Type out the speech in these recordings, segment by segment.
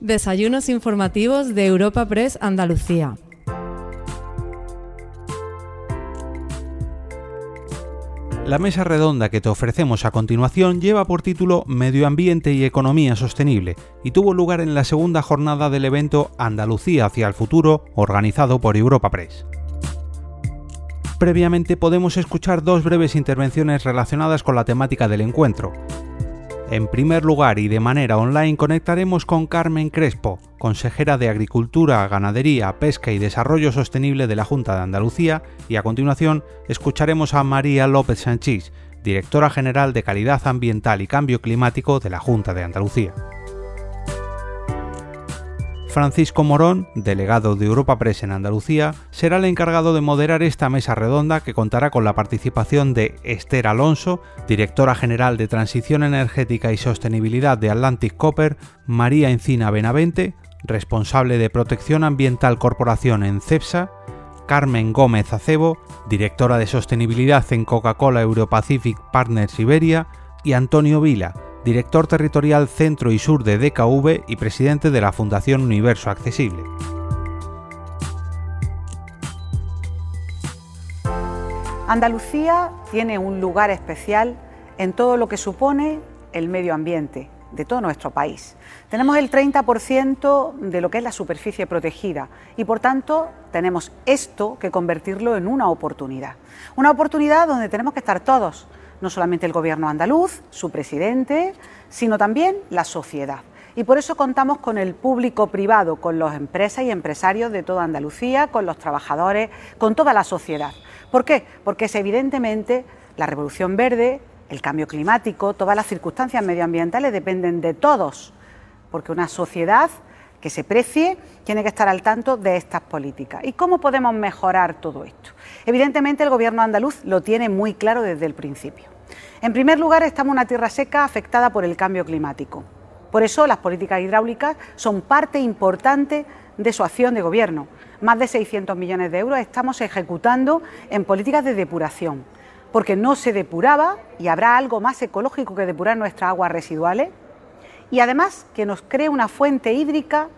Desayunos informativos de Europa Press Andalucía. La mesa redonda que te ofrecemos a continuación lleva por título Medio Ambiente y Economía Sostenible y tuvo lugar en la segunda jornada del evento Andalucía hacia el futuro, organizado por Europa Press. Previamente podemos escuchar dos breves intervenciones relacionadas con la temática del encuentro. En primer lugar y de manera online conectaremos con Carmen Crespo, consejera de Agricultura, Ganadería, Pesca y Desarrollo Sostenible de la Junta de Andalucía, y a continuación escucharemos a María López Sanchís, directora general de Calidad Ambiental y Cambio Climático de la Junta de Andalucía. Francisco Morón, delegado de Europa Press en Andalucía, será el encargado de moderar esta mesa redonda que contará con la participación de Esther Alonso, directora general de Transición Energética y Sostenibilidad de Atlantic Copper, María Encina Benavente, responsable de Protección Ambiental Corporación en CEPSA, Carmen Gómez Acebo, directora de Sostenibilidad en Coca-Cola Europacific Partners Iberia, y Antonio Vila, director territorial Centro y Sur de DKV y presidente de la Fundación Universo Accesible. Andalucía tiene un lugar especial en todo lo que supone el medio ambiente de todo nuestro país. Tenemos el 30% de lo que es la superficie protegida y por tanto tenemos esto que convertirlo en una oportunidad. Una oportunidad donde tenemos que estar todos, no solamente el gobierno andaluz, su presidente, sino también la sociedad. Y por eso contamos con el público privado, con las empresas y empresarios de toda Andalucía, con los trabajadores, con toda la sociedad. ¿Por qué? Porque es evidentemente la revolución verde, el cambio climático, todas las circunstancias medioambientales dependen de todos, porque una sociedad que se precie tiene que estar al tanto de estas políticas. ¿Y cómo podemos mejorar todo esto? Evidentemente el gobierno andaluz lo tiene muy claro desde el principio. En primer lugar, estamos en una tierra seca afectada por el cambio climático. Por eso las políticas hidráulicas son parte importante de su acción de gobierno. Más de 600 millones de euros estamos ejecutando en políticas de depuración, porque no se depuraba y habrá algo más ecológico que depurar nuestras aguas residuales y además que nos cree una fuente hídrica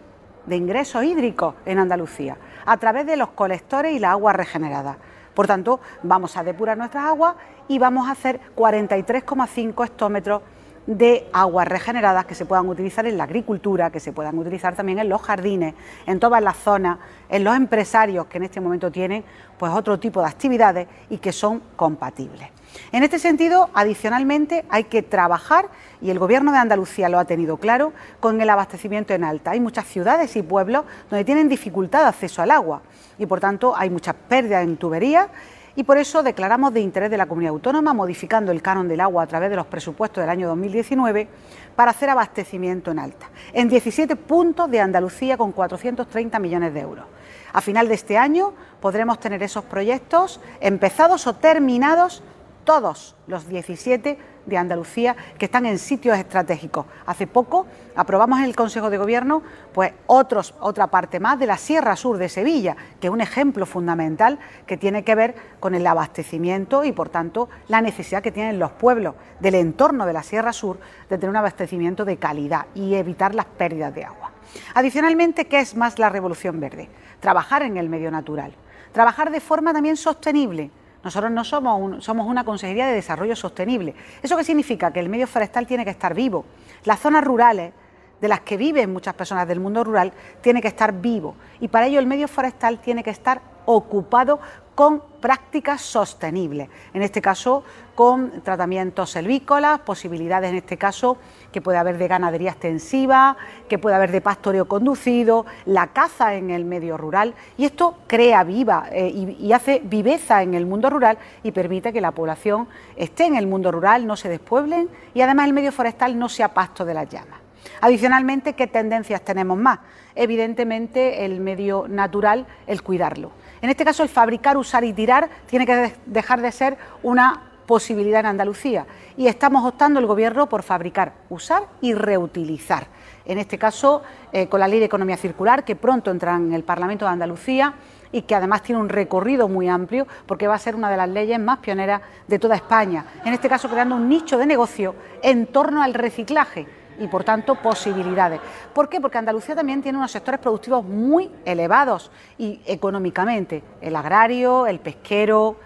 de ingresos hídricos en Andalucía a través de los colectores y la agua regenerada. Por tanto, vamos a depurar nuestras aguas y vamos a hacer 43,5 hectómetros de aguas regeneradas que se puedan utilizar en la agricultura, que se puedan utilizar también en los jardines, en todas las zonas, en los empresarios que en este momento tienen pues otro tipo de actividades y que son compatibles. En este sentido, adicionalmente, hay que trabajar, y el Gobierno de Andalucía lo ha tenido claro, con el abastecimiento en alta. Hay muchas ciudades y pueblos donde tienen dificultad de acceso al agua y, por tanto, hay muchas pérdidas en tuberías y por eso declaramos de interés de la comunidad autónoma, modificando el canon del agua a través de los presupuestos del año 2019, para hacer abastecimiento en alta, en 17 puntos de Andalucía con 430 millones de euros. A final de este año podremos tener esos proyectos empezados o terminados todos los 17 de Andalucía que están en sitios estratégicos. Hace poco aprobamos en el Consejo de Gobierno pues otros, otra parte más de la Sierra Sur de Sevilla, que es un ejemplo fundamental que tiene que ver con el abastecimiento y por tanto la necesidad que tienen los pueblos del entorno de la Sierra Sur de tener un abastecimiento de calidad y evitar las pérdidas de agua. Adicionalmente, ¿qué es más la revolución verde? Trabajar en el medio natural, trabajar de forma también sostenible nosotros no somos, somos una Consejería de Desarrollo Sostenible. ¿Eso qué significa? Que el medio forestal tiene que estar vivo. Las zonas rurales, de las que viven muchas personas del mundo rural, tiene que estar vivo. Y para ello el medio forestal tiene que estar ocupado con prácticas sostenibles, en este caso con tratamientos selvícolas, posibilidades en este caso que puede haber de ganadería extensiva, que puede haber de pastoreo conducido, la caza en el medio rural y esto crea viva eh, y, hace viveza en el mundo rural y permite que la población esté en el mundo rural, no se despueblen y además el medio forestal no sea pasto de las llamas. Adicionalmente, ¿qué tendencias tenemos más? Evidentemente, el medio natural, el cuidarlo. En este caso, el fabricar, usar y tirar tiene que dejar de ser una posibilidad en Andalucía y estamos optando el Gobierno por fabricar, usar y reutilizar. En este caso, eh, con la Ley de Economía Circular, que pronto entra en el Parlamento de Andalucía y que además tiene un recorrido muy amplio porque va a ser una de las leyes más pioneras de toda España. En este caso, creando un nicho de negocio en torno al reciclaje y por tanto posibilidades. ¿Por qué? Porque Andalucía también tiene unos sectores productivos muy elevados y económicamente, el agrario, el pesquero,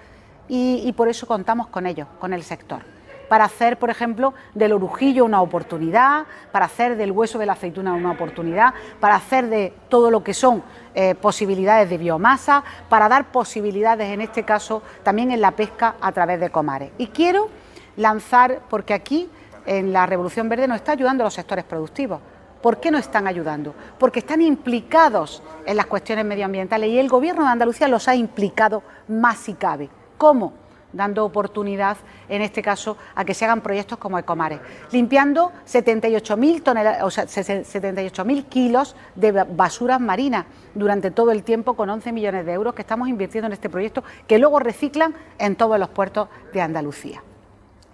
y, por eso contamos con ellos, con el sector para hacer, por ejemplo, del orujillo una oportunidad, para hacer del hueso de la aceituna una oportunidad, para hacer de todo lo que son eh, posibilidades de biomasa, para dar posibilidades, en este caso, también en la pesca a través de comares. Y quiero lanzar, porque aquí en la Revolución Verde nos está ayudando los sectores productivos. ¿Por qué no están ayudando? Porque están implicados en las cuestiones medioambientales y el Gobierno de Andalucía los ha implicado más si cabe. ¿Cómo? dando oportunidad, en este caso, a que se hagan proyectos como Ecomares, limpiando 78.000 o sea, 78.000 kilos de basuras marinas durante todo el tiempo con 11 millones de euros que estamos invirtiendo en este proyecto, que luego reciclan en todos los puertos de Andalucía.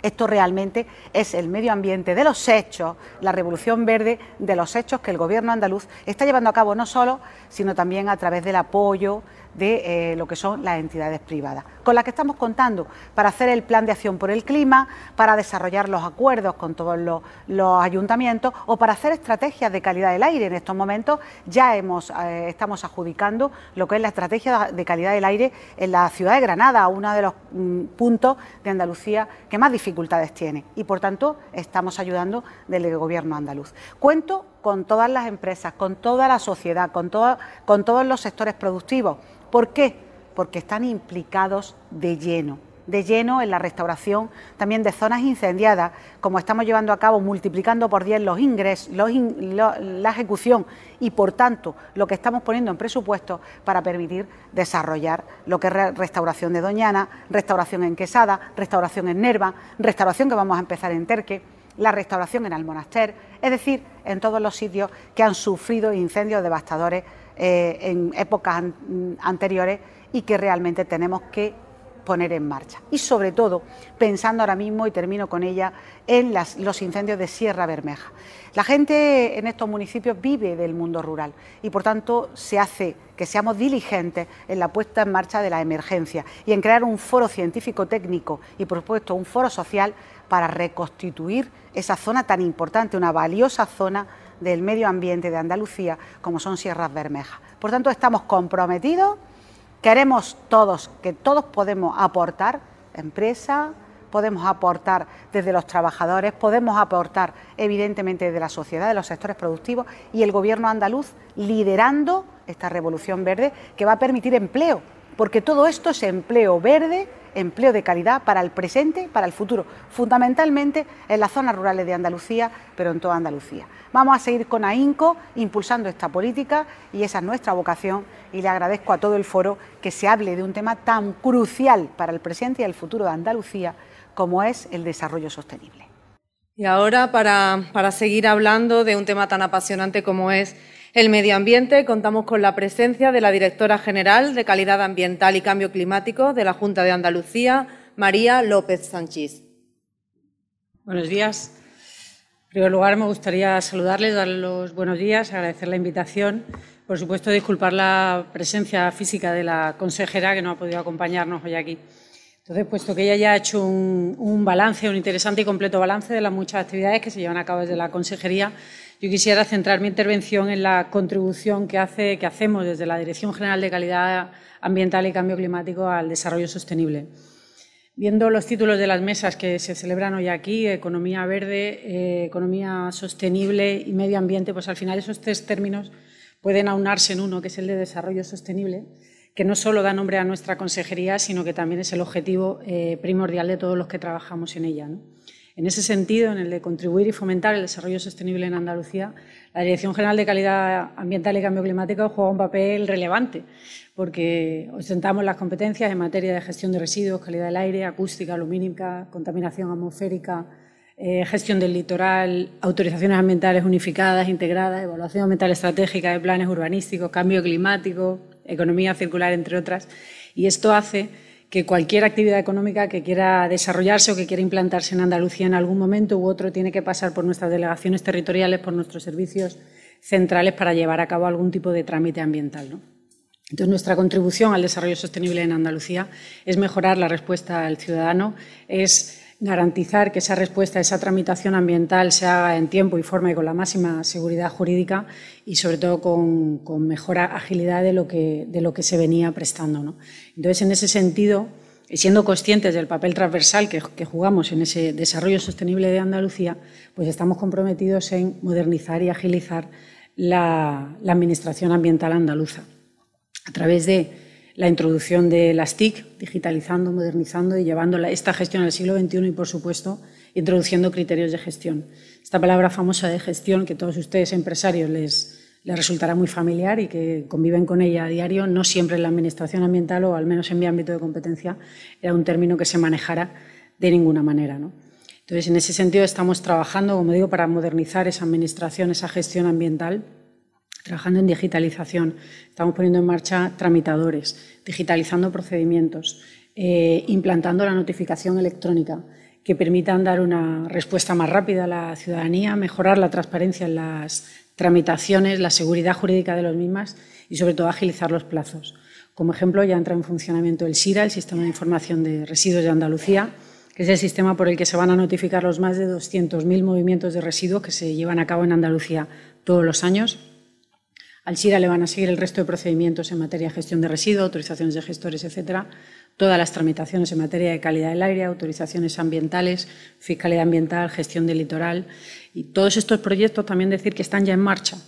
Esto realmente es el medio ambiente de los hechos, la revolución verde de los hechos que el gobierno andaluz está llevando a cabo no solo, sino también a través del apoyo, de eh, lo que son las entidades privadas, con las que estamos contando para hacer el plan de acción por el clima, para desarrollar los acuerdos con todos los, ayuntamientos o para hacer estrategias de calidad del aire. En estos momentos ya hemos, eh, estamos adjudicando lo que es la estrategia de calidad del aire en la ciudad de Granada, uno de los mm, puntos de Andalucía que más dificultades tiene y por tanto estamos ayudando del gobierno andaluz. Cuento con todas las empresas, con toda la sociedad, con, con todos los sectores productivos ¿Por qué? Porque están implicados de lleno de lleno en la restauración también de zonas incendiadas, como estamos llevando a cabo, multiplicando por 10 los ingresos, la ejecución y, por tanto, lo que estamos poniendo en presupuesto para permitir desarrollar lo que es restauración de Doñana, restauración en Quesada, restauración en Nerva, restauración que vamos a empezar en Terque, la restauración en Almonaster, es decir, en todos los sitios que han sufrido incendios devastadores eh, en épocas anteriores y que realmente tenemos que poner en marcha. Y sobre todo, pensando ahora mismo, y termino con ella, en los incendios de Sierra Bermeja. La gente en estos municipios vive del mundo rural y por tanto se hace que seamos diligentes en la puesta en marcha de la emergencia y en crear un foro científico técnico y por supuesto un foro social para reconstituir esa zona tan importante, una valiosa zona del medio ambiente de Andalucía, como son Sierras Bermejas. Por tanto, estamos comprometidos, queremos todos, que todos podemos aportar, empresa, podemos aportar desde los trabajadores, podemos aportar evidentemente desde la sociedad, de los sectores productivos y el gobierno andaluz liderando esta revolución verde que va a permitir empleo, porque todo esto es empleo verde empleo de calidad para el presente para el futuro, fundamentalmente en las zonas rurales de Andalucía, pero en toda Andalucía. Vamos a seguir con AINCO impulsando esta política y esa es nuestra vocación y le agradezco a todo el foro que se hable de un tema tan crucial para el presente y el futuro de Andalucía como es el desarrollo sostenible. Y ahora, para, para seguir hablando de un tema tan apasionante como es el medio ambiente, contamos con la presencia de la directora general de Calidad Ambiental y Cambio Climático de la Junta de Andalucía, María López Sánchez. Buenos días. En primer lugar, me gustaría saludarles, darles los buenos días, agradecer la invitación. Por supuesto, disculpar la presencia física de la consejera que no ha podido acompañarnos hoy aquí. Entonces, puesto que ella ya ha hecho un, un balance, un interesante y completo balance de las muchas actividades que se llevan a cabo desde la consejería, yo quisiera centrar mi intervención en la contribución que, hace, que hacemos desde la Dirección General de Calidad Ambiental y Cambio Climático al desarrollo sostenible. Viendo los títulos de las mesas que se celebran hoy aquí, economía verde, eh, economía sostenible y medio ambiente, pues al final esos tres términos pueden aunarse en uno, que es el de desarrollo sostenible, que no solo da nombre a nuestra consejería, sino que también es el objetivo eh, primordial de todos los que trabajamos en ella. En ese sentido, en el de contribuir y fomentar el desarrollo sostenible en Andalucía, la Dirección General de Calidad Ambiental y Cambio Climático juega un papel relevante, porque ostentamos las competencias en materia de gestión de residuos, calidad del aire, acústica, lumínica, contaminación atmosférica, eh, gestión del litoral, autorizaciones ambientales unificadas, integradas, evaluación ambiental estratégica de planes urbanísticos, cambio climático, economía circular, entre otras. Y esto hace que cualquier actividad económica que quiera desarrollarse o que quiera implantarse en Andalucía en algún momento u otro tiene que pasar por nuestras delegaciones territoriales, por nuestros servicios centrales para llevar a cabo algún tipo de trámite ambiental. Entonces, nuestra contribución al desarrollo sostenible en Andalucía es mejorar la respuesta al ciudadano, es garantizar que esa respuesta esa tramitación ambiental se haga en tiempo y forma y con la máxima seguridad jurídica y sobre todo con, mejor agilidad de lo que, de lo que se venía prestando. Entonces, en ese sentido, siendo conscientes del papel transversal que, jugamos en ese desarrollo sostenible de Andalucía, pues estamos comprometidos en modernizar y agilizar la, la Administración ambiental andaluza a través de la introducción de las TIC, digitalizando, modernizando y llevando esta gestión al siglo XXI y, por supuesto, introduciendo criterios de gestión. Esta palabra famosa de gestión, que todos ustedes empresarios les, resultará muy familiar y que conviven con ella a diario, no siempre en la Administración ambiental o al menos en mi ámbito de competencia era un término que se manejara de ninguna manera. Entonces, en ese sentido, estamos trabajando, como digo, para modernizar esa Administración, esa gestión ambiental trabajando en digitalización. Estamos poniendo en marcha tramitadores, digitalizando procedimientos, eh, implantando la notificación electrónica que permitan dar una respuesta más rápida a la ciudadanía, mejorar la transparencia en las tramitaciones, la seguridad jurídica de los mismas y, sobre todo, agilizar los plazos. Como ejemplo, ya entra en funcionamiento el SIRA, el Sistema de Información de Residuos de Andalucía, que es el sistema por el que se van a notificar los más de 200.000 movimientos de residuos que se llevan a cabo en Andalucía todos los años al SIRA le van a seguir el resto de procedimientos en materia de gestión de residuos, autorizaciones de gestores, etcétera, todas las tramitaciones en materia de calidad del aire, autorizaciones ambientales, fiscalidad ambiental, gestión del litoral. Y todos estos proyectos también decir que están ya en marcha,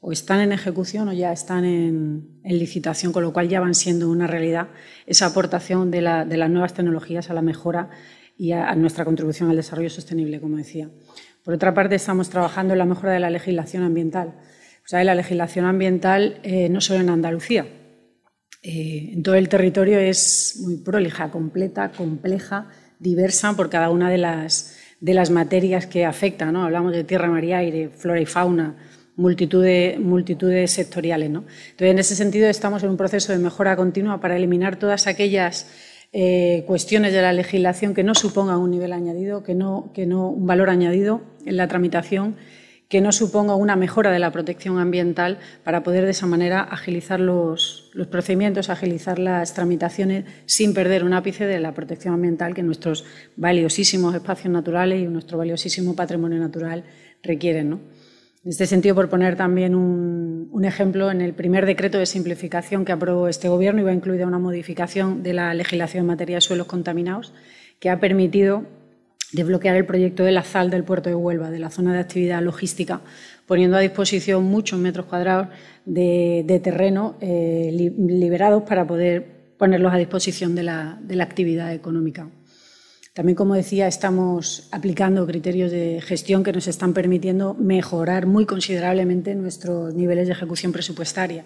o están en ejecución o ya están en, licitación, con lo cual ya van siendo una realidad esa aportación de, las nuevas tecnologías a la mejora y a nuestra contribución al desarrollo sostenible, como decía. Por otra parte, estamos trabajando en la mejora de la legislación ambiental la legislación ambiental eh, no solo en Andalucía, eh, en todo el territorio es muy prolija, completa, compleja, diversa por cada una de las, de las materias que afectan. ¿no? Hablamos de tierra, mar y aire, flora y fauna, multitudes, multitudes sectoriales. ¿no? Entonces, en ese sentido, estamos en un proceso de mejora continua para eliminar todas aquellas eh, cuestiones de la legislación que no supongan un nivel añadido, que no, que no un valor añadido en la tramitación que no suponga una mejora de la protección ambiental para poder de esa manera agilizar los, procedimientos, agilizar las tramitaciones sin perder un ápice de la protección ambiental que nuestros valiosísimos espacios naturales y nuestro valiosísimo patrimonio natural requieren. En este sentido, por poner también un, un, ejemplo, en el primer decreto de simplificación que aprobó este Gobierno iba incluida una modificación de la legislación en materia de suelos contaminados que ha permitido desbloquear el proyecto de la ZAL del puerto de Huelva, de la zona de actividad logística, poniendo a disposición muchos metros cuadrados de, terreno eh, liberados para poder ponerlos a disposición de la, actividad económica. También, como decía, estamos aplicando criterios de gestión que nos están permitiendo mejorar muy considerablemente nuestros niveles de ejecución presupuestaria.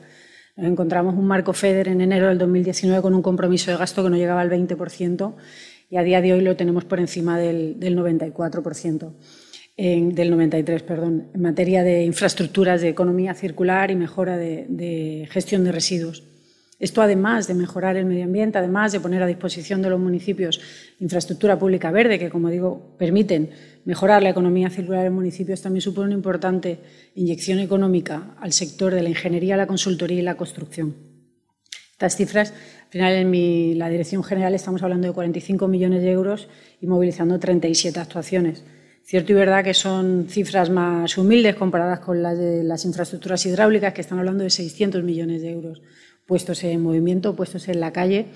Encontramos un marco FEDER en enero del 2019 con un compromiso de gasto que no llegaba al 20% y a día de hoy lo tenemos por encima del, 94%. del 93, perdón, en materia de infraestructuras de economía circular y mejora de, gestión de residuos. Esto, además de mejorar el medio ambiente, además de poner a disposición de los municipios infraestructura pública verde, que, como digo, permiten mejorar la economía circular en municipios, también supone una importante inyección económica al sector de la ingeniería, la consultoría y la construcción. Estas cifras final, en la Dirección General estamos hablando de 45 millones de euros y movilizando 37 actuaciones. Cierto y verdad que son cifras más humildes comparadas con las de las infraestructuras hidráulicas, que están hablando de 600 millones de euros puestos en movimiento, puestos en la calle,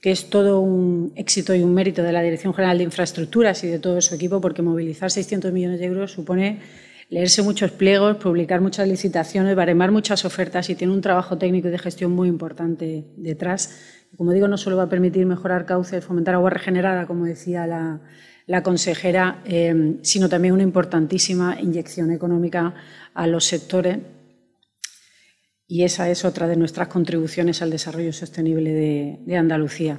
que es todo un éxito y un mérito de la Dirección General de Infraestructuras y de todo su equipo, porque movilizar 600 millones de euros supone leerse muchos pliegos, publicar muchas licitaciones, baremar muchas ofertas y tiene un trabajo técnico y de gestión muy importante detrás como digo, no solo va a permitir mejorar cauces, fomentar agua regenerada, como decía la, consejera, eh, sino también una importantísima inyección económica a los sectores. Y esa es otra de nuestras contribuciones al desarrollo sostenible de, de Andalucía.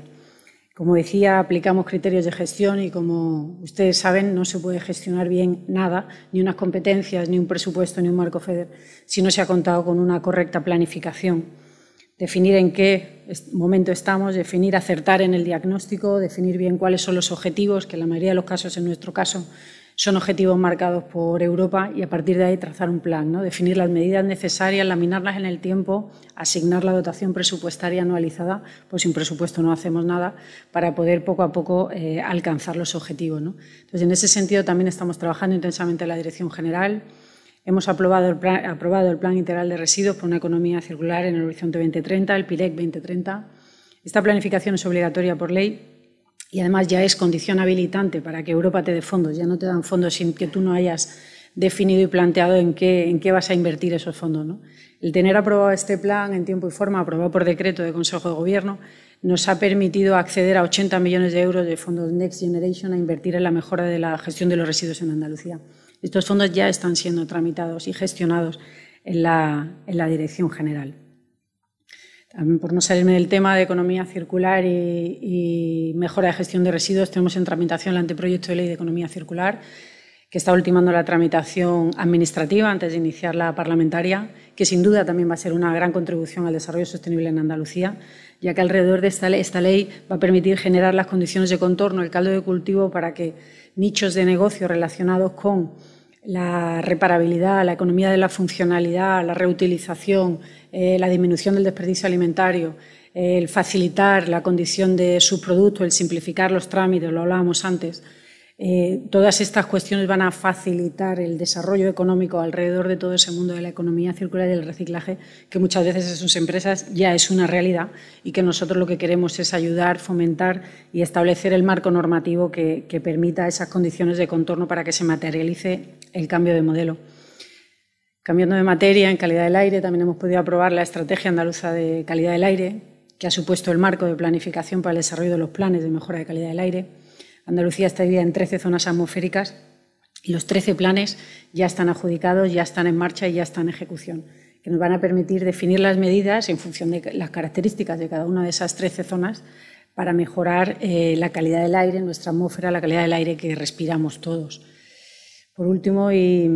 Como decía, aplicamos criterios de gestión y como ustedes saben, no se puede gestionar bien nada, ni unas competencias, ni un presupuesto, ni un marco FEDER, si no se ha contado con una correcta planificación definir en qué momento estamos, definir, acertar en el diagnóstico, definir bien cuáles son los objetivos, que en la mayoría de los casos, en nuestro caso, son objetivos marcados por Europa y a partir de ahí trazar un plan, ¿no? definir las medidas necesarias, laminarlas en el tiempo, asignar la dotación presupuestaria anualizada, pues sin presupuesto no hacemos nada, para poder poco a poco eh, alcanzar los objetivos. ¿no? Entonces, en ese sentido también estamos trabajando intensamente en la Dirección General. Hemos aprobado el, plan, Integral de Residuos por una economía circular en el Horizonte 2030, el PIREC 2030. Esta planificación es obligatoria por ley y además ya es condición habilitante para que Europa te dé fondos. Ya no te dan fondos sin que tú no hayas definido y planteado en qué, en qué vas a invertir esos fondos. ¿no? El tener aprobado este plan en tiempo y forma, aprobado por decreto de Consejo de Gobierno, nos ha permitido acceder a 80 millones de euros de fondos Next Generation a invertir en la mejora de la gestión de los residuos en Andalucía. Estos fondos ya están siendo tramitados y gestionados en la, Dirección General. Por no salirme del tema de economía circular y, mejora de gestión de residuos, tenemos en tramitación el anteproyecto de ley de economía circular, que está ultimando la tramitación administrativa antes de iniciar la parlamentaria, que sin duda también va a ser una gran contribución al desarrollo sostenible en Andalucía, ya que alrededor de esta ley va a permitir generar las condiciones de contorno, el caldo de cultivo para que nichos de negocio relacionados con la reparabilidad, la economía de la funcionalidad, la reutilización, eh, la disminución del desperdicio alimentario, el facilitar la condición de subproducto, el simplificar los trámites, lo hablábamos antes, eh, todas estas cuestiones van a facilitar el desarrollo económico alrededor de todo ese mundo de la economía circular y el reciclaje, que muchas veces en sus empresas ya es una realidad y que nosotros lo que queremos es ayudar, fomentar y establecer el marco normativo que, que permita esas condiciones de contorno para que se materialice el cambio de modelo. Cambiando de materia, en calidad del aire, también hemos podido aprobar la Estrategia Andaluza de Calidad del Aire, que ha supuesto el marco de planificación para el desarrollo de los planes de mejora de calidad del aire Andalucía está dividida en 13 zonas atmosféricas y los 13 planes ya están adjudicados, ya están en marcha y ya están en ejecución, que nos van a permitir definir las medidas en función de las características de cada una de esas 13 zonas para mejorar eh, la calidad del aire, nuestra atmósfera, la calidad del aire que respiramos todos. Por último, y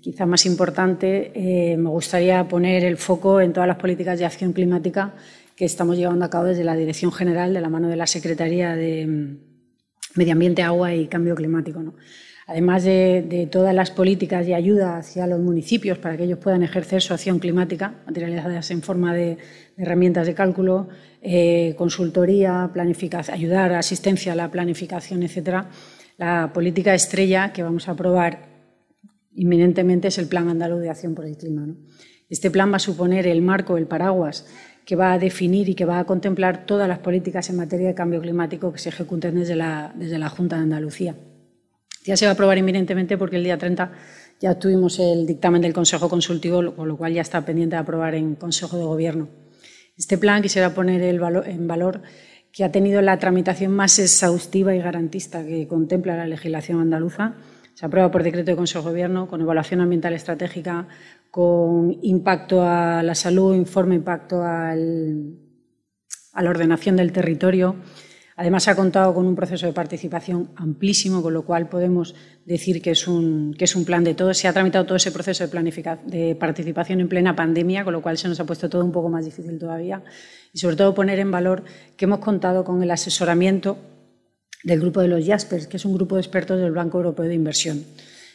quizá más importante, eh, me gustaría poner el foco en todas las políticas de acción climática que estamos llevando a cabo desde la Dirección General, de la mano de la Secretaría de, medio ambiente, agua y cambio climático. ¿no? Además de, todas las políticas y ayuda hacia los municipios para que ellos puedan ejercer su acción climática, materializadas en forma de, herramientas de cálculo, eh, consultoría, planificación, ayudar, asistencia a la planificación, etcétera, la política estrella que vamos a aprobar inminentemente es el Plan Andaluz de Acción por el Clima. Este plan va a suponer el marco, el paraguas que va a definir y que va a contemplar todas las políticas en materia de cambio climático que se ejecuten desde la, desde la Junta de Andalucía. Ya se va a aprobar inminentemente porque el día 30 ya tuvimos el dictamen del Consejo Consultivo, con lo cual ya está pendiente de aprobar en Consejo de Gobierno. Este plan quisiera poner el valor, en valor que ha tenido la tramitación más exhaustiva y garantista que contempla la legislación andaluza. Se aprueba por decreto de Consejo de Gobierno con evaluación ambiental estratégica, con impacto a la salud, informe impacto al, a la ordenación del territorio. Además, ha contado con un proceso de participación amplísimo, con lo cual podemos decir que es un, que es un plan de todos. Se ha tramitado todo ese proceso de, de participación en plena pandemia, con lo cual se nos ha puesto todo un poco más difícil todavía. Y sobre todo poner en valor que hemos contado con el asesoramiento del grupo de los Jaspers, que es un grupo de expertos del Banco Europeo de Inversión.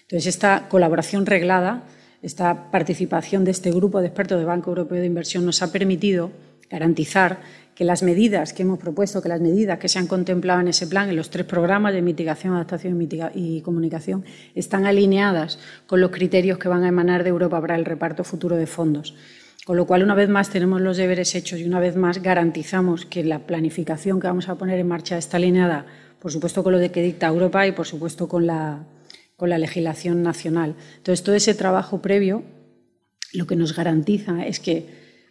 Entonces, esta colaboración reglada esta participación de este grupo de expertos del Banco Europeo de Inversión nos ha permitido garantizar que las medidas que hemos propuesto, que las medidas que se han contemplado en ese plan, en los tres programas de mitigación, adaptación y comunicación, están alineadas con los criterios que van a emanar de Europa para el reparto futuro de fondos. Con lo cual, una vez más, tenemos los deberes hechos y una vez más garantizamos que la planificación que vamos a poner en marcha está alineada, por supuesto, con lo de que dicta Europa y, por supuesto, con la, con la legislación nacional. Entonces, todo ese trabajo previo lo que nos garantiza es que,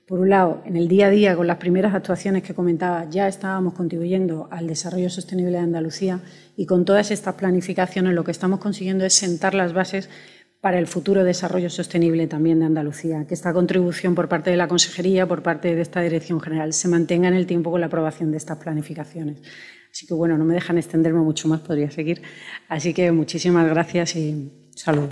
por un lado, en el día a día, con las primeras actuaciones que comentaba, ya estábamos contribuyendo al desarrollo sostenible de Andalucía y con todas estas planificaciones lo que estamos consiguiendo es sentar las bases para el futuro desarrollo sostenible también de Andalucía, que esta contribución por parte de la Consejería, por parte de esta Dirección General, se mantenga en el tiempo con la aprobación de estas planificaciones. Así que bueno, no me dejan extenderme mucho más, podría seguir. Así que muchísimas gracias y salud.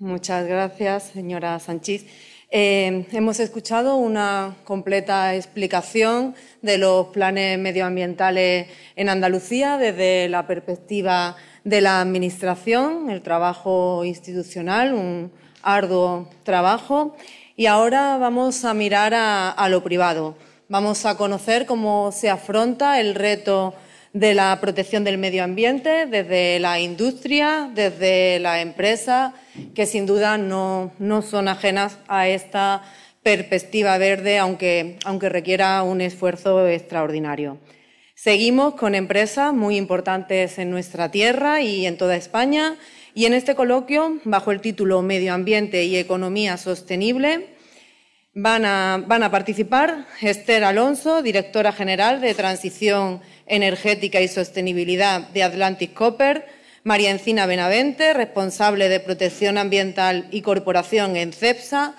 Muchas gracias, señora Sanchís. Eh, hemos escuchado una completa explicación de los planes medioambientales en Andalucía desde la perspectiva de la Administración, el trabajo institucional, un arduo trabajo. Y ahora vamos a mirar a lo privado. Vamos a conocer cómo se afronta el reto de la protección del medio ambiente desde la industria, desde la empresa, que sin duda no, son ajenas a esta perspectiva verde, aunque, aunque requiera un esfuerzo extraordinario. Seguimos con empresas muy importantes en nuestra tierra y en toda España, y en este coloquio, bajo el título Medio Ambiente y Economía Sostenible, van a, participar Esther Alonso, directora general de Transición Energética y Sostenibilidad de Atlantic Copper, María Encina Benavente, responsable de Protección Ambiental y Corporación en CEPSA,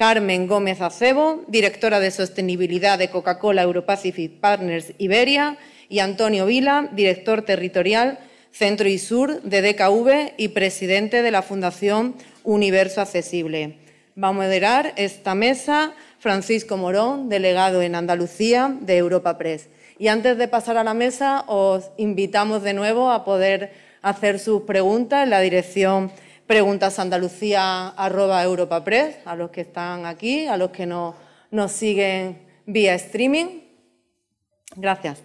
Carmen Gómez Acebo, directora de Sostenibilidad de Coca-Cola Europacific Partners Iberia, y Antonio Vila, director territorial Centro y Sur de DKV y presidente de la Fundación Universo Accesible. Va a moderar esta mesa Francisco Morón, delegado en Andalucía de Europa Press. Y antes de pasar a la mesa, os invitamos de nuevo a poder hacer sus preguntas en la dirección preguntasandalucía.europapress, a los que están aquí, a los que nos, nos siguen vía streaming. Gracias.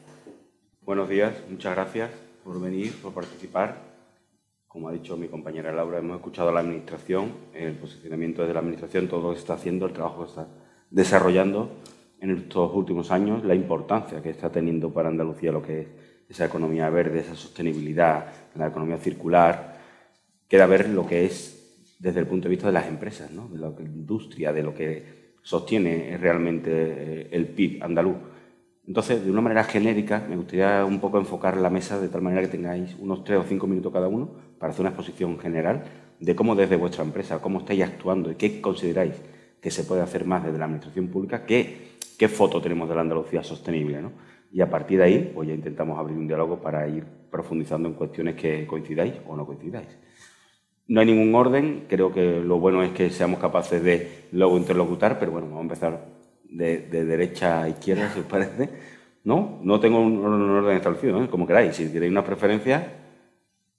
Buenos días, muchas gracias por venir, por participar. Como ha dicho mi compañera Laura, hemos escuchado a la Administración, el posicionamiento de la Administración, todo lo que está haciendo, el trabajo que está desarrollando en estos últimos años, la importancia que está teniendo para Andalucía lo que es esa economía verde, esa sostenibilidad, la economía circular. Queda ver lo que es desde el punto de vista de las empresas, ¿no? de la industria, de lo que sostiene realmente eh, el PIB andaluz. Entonces, de una manera genérica, me gustaría un poco enfocar la mesa de tal manera que tengáis unos tres o cinco minutos cada uno para hacer una exposición general de cómo desde vuestra empresa, cómo estáis actuando y qué consideráis que se puede hacer más desde la administración pública, qué qué foto tenemos de la Andalucía sostenible. ¿no? Y a partir de ahí, pues ya intentamos abrir un diálogo para ir profundizando en cuestiones que coincidáis o no coincidáis. No hay ningún orden, creo que lo bueno es que seamos capaces de luego interlocutar, pero bueno, vamos a empezar de, derecha a izquierda, si os parece. No, no tengo un, orden establecido, ¿eh? como queráis. Si tenéis una preferencia,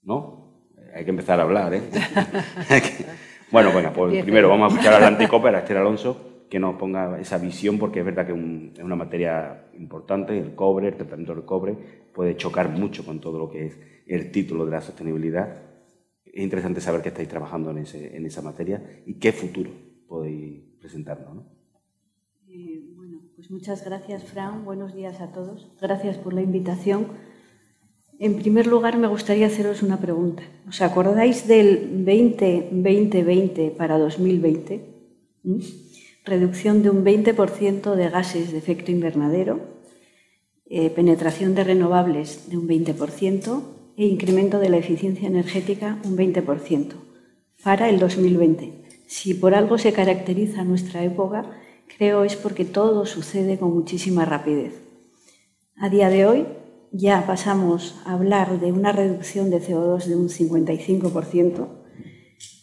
¿no? Hay que empezar a hablar, ¿eh? bueno, bueno, pues primero vamos a escuchar al anticópera, Esther Alonso, que nos ponga esa visión, porque es verdad que es una materia importante, el cobre, el tratamiento del cobre, puede chocar mucho con todo lo que es el título de la sostenibilidad. Es interesante saber que estáis trabajando en, ese, en esa materia y qué futuro podéis presentarnos. ¿no? Eh, bueno, pues muchas gracias, Fran. Buenos días a todos. Gracias por la invitación. En primer lugar, me gustaría haceros una pregunta. ¿Os acordáis del 20-20-20 para 2020? reducción de un 20% de gases de efecto invernadero, eh, penetración de renovables de un 20% e incremento de la eficiencia energética un 20% para el 2020. Si por algo se caracteriza nuestra época, creo es porque todo sucede con muchísima rapidez. A día de hoy ya pasamos a hablar de una reducción de CO2 de un 55%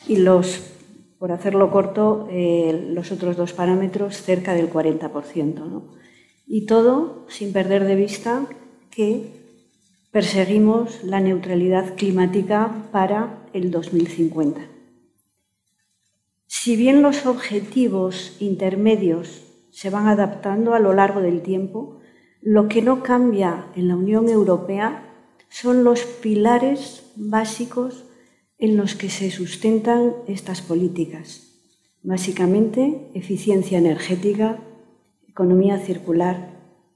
y los por hacerlo corto, eh, los otros dos parámetros cerca del 40%. Y todo sin perder de vista que perseguimos la neutralidad climática para el 2050. Si bien los objetivos intermedios se van adaptando a lo largo del tiempo, lo que no cambia en la Unión Europea son los pilares básicos en los que se sustentan estas políticas. Básicamente, eficiencia energética, economía circular,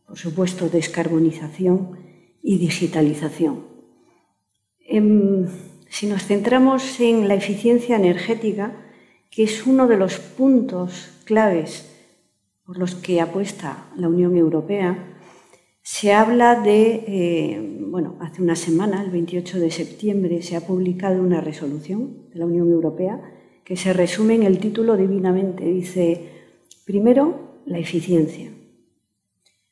por supuesto, descarbonización y digitalización. Em, si nos centramos en la eficiencia energética, que es uno de los puntos claves por los que apuesta la Unión Europea, se habla de, eh, bueno, hace una semana, el 28 de septiembre, se ha publicado una resolución de la Unión Europea que se resume en el título divinamente. Dice, primero, la eficiencia.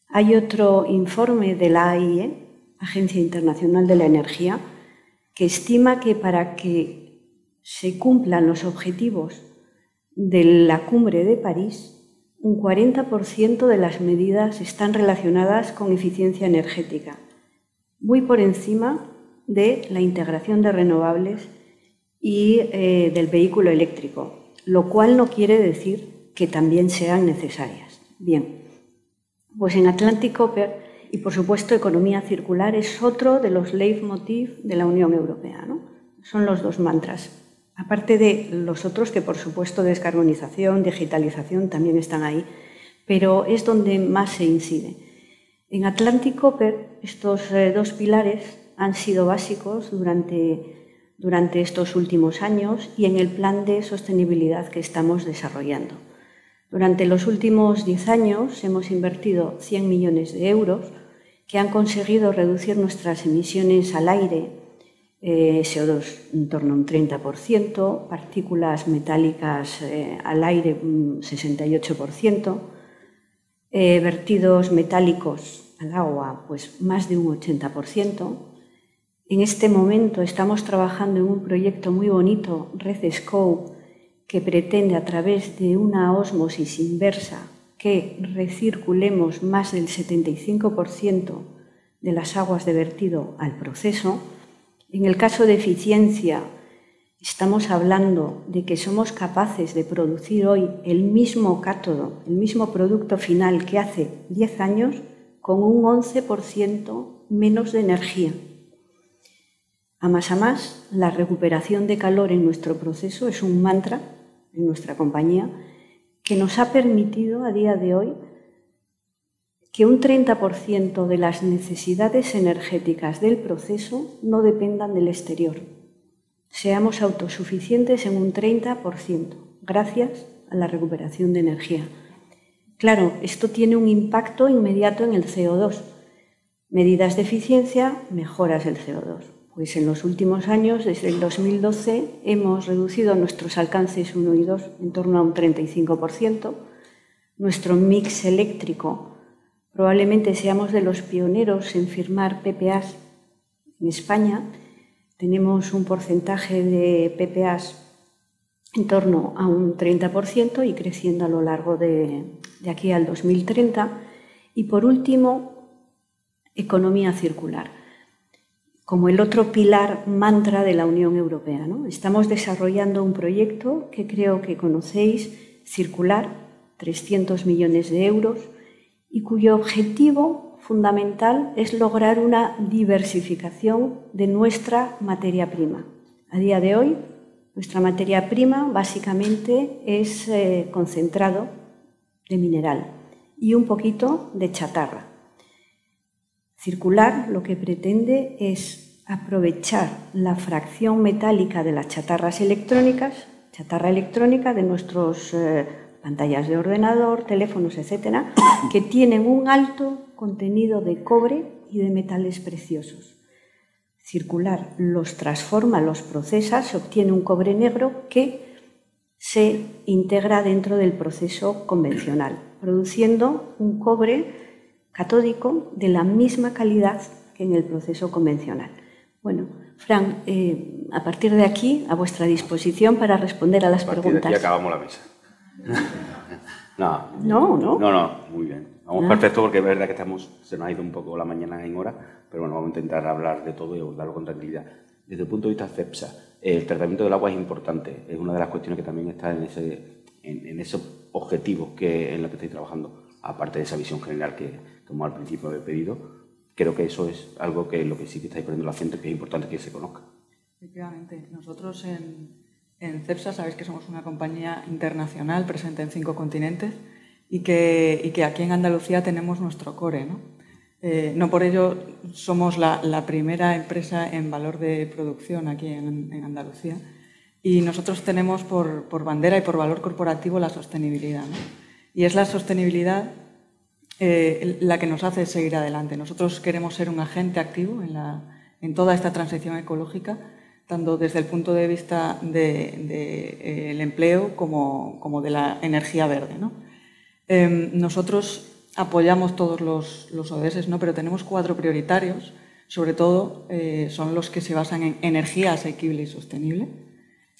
Hay otro informe de la AIE, Agencia Internacional de la Energía, que estima que para que se cumplan los objetivos de la cumbre de París, un 40% de las medidas están relacionadas con eficiencia energética, muy por encima de la integración de renovables y eh, del vehículo eléctrico, lo cual no quiere decir que también sean necesarias. Bien, pues en Atlantic Copper y por supuesto economía circular es otro de los leitmotiv de la Unión Europea. ¿no? Son los dos mantras. Aparte de los otros que por supuesto descarbonización, digitalización también están ahí, pero es donde más se incide. En Atlantic Copper estos eh, dos pilares han sido básicos durante, durante estos últimos años y en el plan de sostenibilidad que estamos desarrollando. Durante los últimos 10 años hemos invertido 100 millones de euros que han conseguido reducir nuestras emisiones al aire, eh, CO2 en torno a un 30%, partículas metálicas eh, al aire un 68%, eh, vertidos metálicos al agua pues más de un 80%. En este momento estamos trabajando en un proyecto muy bonito, Red Scope, que pretende a través de una ósmosis inversa que recirculemos más del 75% de las aguas de vertido al proceso. En el caso de eficiencia, estamos hablando de que somos capaces de producir hoy el mismo cátodo, el mismo producto final que hace 10 años, con un 11% menos de energía. A más a más, la recuperación de calor en nuestro proceso es un mantra en nuestra compañía que nos ha permitido a día de hoy que un 30% de las necesidades energéticas del proceso no dependan del exterior. Seamos autosuficientes en un 30% gracias a la recuperación de energía. Claro, esto tiene un impacto inmediato en el CO2. Medidas de eficiencia, mejoras del CO2. Pues en los últimos años, desde el 2012, hemos reducido nuestros alcances 1 y 2 en torno a un 35%. Nuestro mix eléctrico, probablemente seamos de los pioneros en firmar PPAs en España. Tenemos un porcentaje de PPAs en torno a un 30% y creciendo a lo largo de, de aquí al 2030. Y por último, economía circular como el otro pilar mantra de la Unión Europea. ¿no? Estamos desarrollando un proyecto que creo que conocéis, circular, 300 millones de euros, y cuyo objetivo fundamental es lograr una diversificación de nuestra materia prima. A día de hoy, nuestra materia prima básicamente es eh, concentrado de mineral y un poquito de chatarra. Circular lo que pretende es aprovechar la fracción metálica de las chatarras electrónicas, chatarra electrónica de nuestras eh, pantallas de ordenador, teléfonos, etcétera, que tienen un alto contenido de cobre y de metales preciosos. Circular los transforma, los procesa, se obtiene un cobre negro que se integra dentro del proceso convencional, produciendo un cobre catódico de la misma calidad que en el proceso convencional. Bueno, Fran, eh, a partir de aquí, a vuestra disposición para responder a las a preguntas. Y acabamos la mesa. no, no, no. No, no, muy bien. Vamos ah. perfecto porque es verdad que estamos, se nos ha ido un poco la mañana en hora, pero bueno, vamos a intentar hablar de todo y abordarlo con tranquilidad. Desde el punto de vista CEPSA, el tratamiento del agua es importante, es una de las cuestiones que también está en, ese, en, en esos objetivos que, en los que estáis trabajando, aparte de esa visión general que, como al principio he pedido, creo que eso es algo que lo que sí que estáis poniendo la gente, que es importante que se conozca. Efectivamente. Nosotros en, en CEPSA sabéis que somos una compañía internacional presente en cinco continentes y que, y que aquí en Andalucía tenemos nuestro core. ¿no? Eh, no por ello somos la, la, primera empresa en valor de producción aquí en, en Andalucía y nosotros tenemos por, por, bandera y por valor corporativo la sostenibilidad. ¿no? Y es la sostenibilidad eh, la que nos hace seguir adelante. Nosotros queremos ser un agente activo en, toda esta transición ecológica, tanto desde el punto de vista del de, eh, empleo como, de la energía verde. Em, nosotros apoyamos todos los, los ODS, ¿no? pero tenemos cuatro prioritarios, sobre todo eh, son los que se basan en energía asequible y sostenible,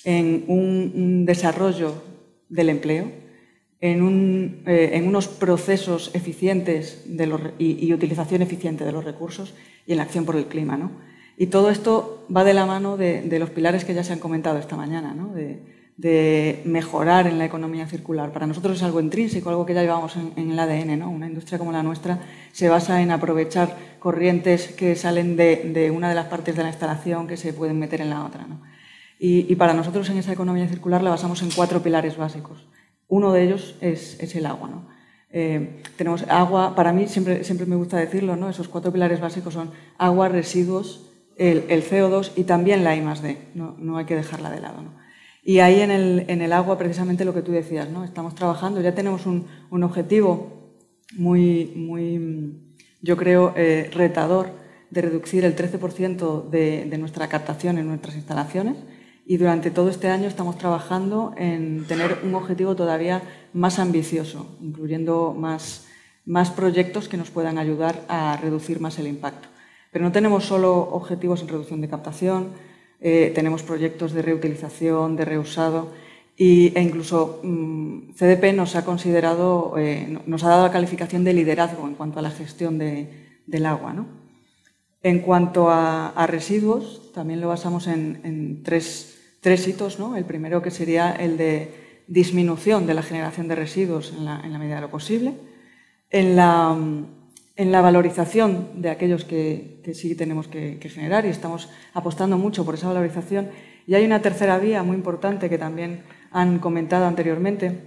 en un, desarrollo del empleo, en, eh, unos procesos eficientes y, utilización eficiente de los recursos y en la acción por el clima. Y todo esto va de la mano de, los pilares que ya se han comentado esta mañana, de, mejorar en la economía circular. Para nosotros es algo intrínseco, algo que ya llevamos en, el ADN. Una industria como la nuestra se basa en aprovechar corrientes que salen de, una de las partes de la instalación que se pueden meter en la otra. Y, para nosotros en esa economía circular la basamos en cuatro pilares básicos. Uno de ellos es, el agua. Eh, tenemos agua, para mí siempre, siempre me gusta decirlo, ¿no? esos cuatro pilares básicos son agua, residuos, el, CO2 y también la I D. No, hay que dejarla de lado. Y ahí en el, agua, precisamente lo que tú decías, ¿no? estamos trabajando, ya tenemos un, objetivo muy, muy, yo creo, eh, retador de reducir el 13% de, de nuestra captación en nuestras instalaciones y durante todo este año estamos trabajando en tener un objetivo todavía más ambicioso, incluyendo más, más proyectos que nos puedan ayudar a reducir más el impacto. Pero no tenemos solo objetivos en reducción de captación, eh, tenemos proyectos de reutilización, de reusado e incluso mm, CDP nos ha considerado, eh, nos ha dado la calificación de liderazgo en cuanto a la gestión del agua. En cuanto a, residuos, también lo basamos en tres tres hitos. ¿no? El primero que sería el de disminución de la generación de residuos en la, medida de lo posible. En la, valorización de aquellos que, sí tenemos que, generar y estamos apostando mucho por esa valorización. Y hay una tercera vía muy importante que también han comentado anteriormente,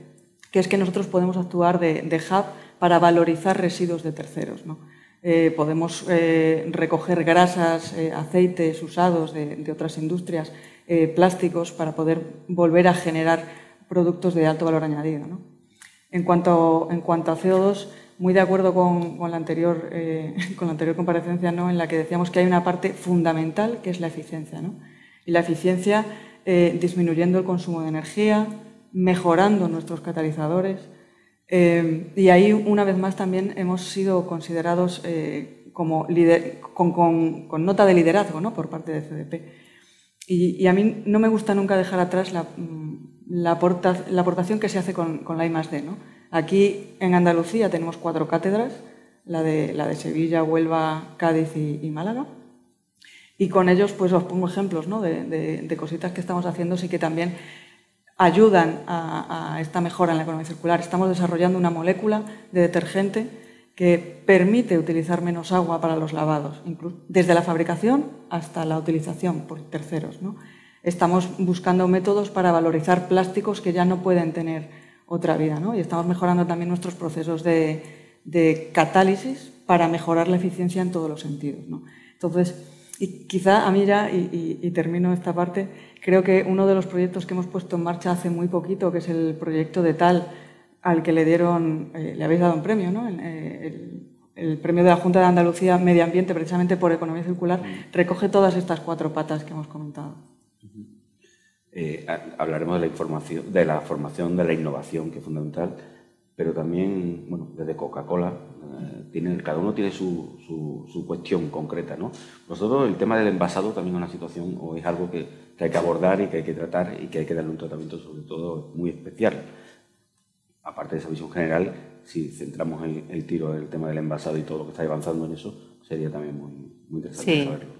que es que nosotros podemos actuar de, hub para valorizar residuos de terceros. Eh, podemos eh, recoger grasas, eh, aceites usados de, de, otras industrias eh, plásticos para poder volver a generar productos de alto valor añadido. En, cuanto, en cuanto a CO2, muy de acuerdo con, la, anterior, eh, con la anterior comparecencia ¿no? en la que decíamos que hay una parte fundamental que es la eficiencia. Y la eficiencia eh, disminuyendo el consumo de energía, mejorando nuestros catalizadores. y ahí, una vez más, también hemos sido considerados como con, con, nota de liderazgo ¿no? por parte de CDP. Y, a mí no me gusta nunca dejar atrás la, mm, aportación que se hace con, la I D. Aquí en Andalucía tenemos cuatro cátedras, la de, la de Sevilla, Huelva, Cádiz y, Málaga. Y con ellos pues os pongo ejemplos de, cositas que estamos haciendo y que también ayudan a esta mejora en la economía circular. Estamos desarrollando una molécula de detergente que permite utilizar menos agua para los lavados, desde la fabricación hasta la utilización por terceros. Estamos buscando métodos para valorizar plásticos que ya no pueden tener otra vida y estamos mejorando también nuestros procesos de, catálisis para mejorar la eficiencia en todos los sentidos. Entonces, y quizá a mí ya, y, termino esta parte, creo que uno de los proyectos que hemos puesto en marcha hace muy poquito, que es el proyecto de TAL, al que le dieron, eh, le habéis dado un premio, ¿no? Eh, el, premio de la Junta de Andalucía Medio Ambiente, precisamente por economía circular, recoge todas estas cuatro patas que hemos comentado. Eh, hablaremos de la información, de la formación, de la innovación, que es fundamental, pero también, bueno, desde Coca-Cola, cada uno tiene su, su, cuestión concreta, ¿no? Nosotros el tema del envasado también es una situación o es algo que, que hay que abordar y que hay que tratar y que hay que darle un tratamiento sobre todo muy especial aparte de esa visión general, si centramos el, el tiro en el tema del envasado y todo lo que está avanzando en eso, sería también muy, muy interesante saberlo.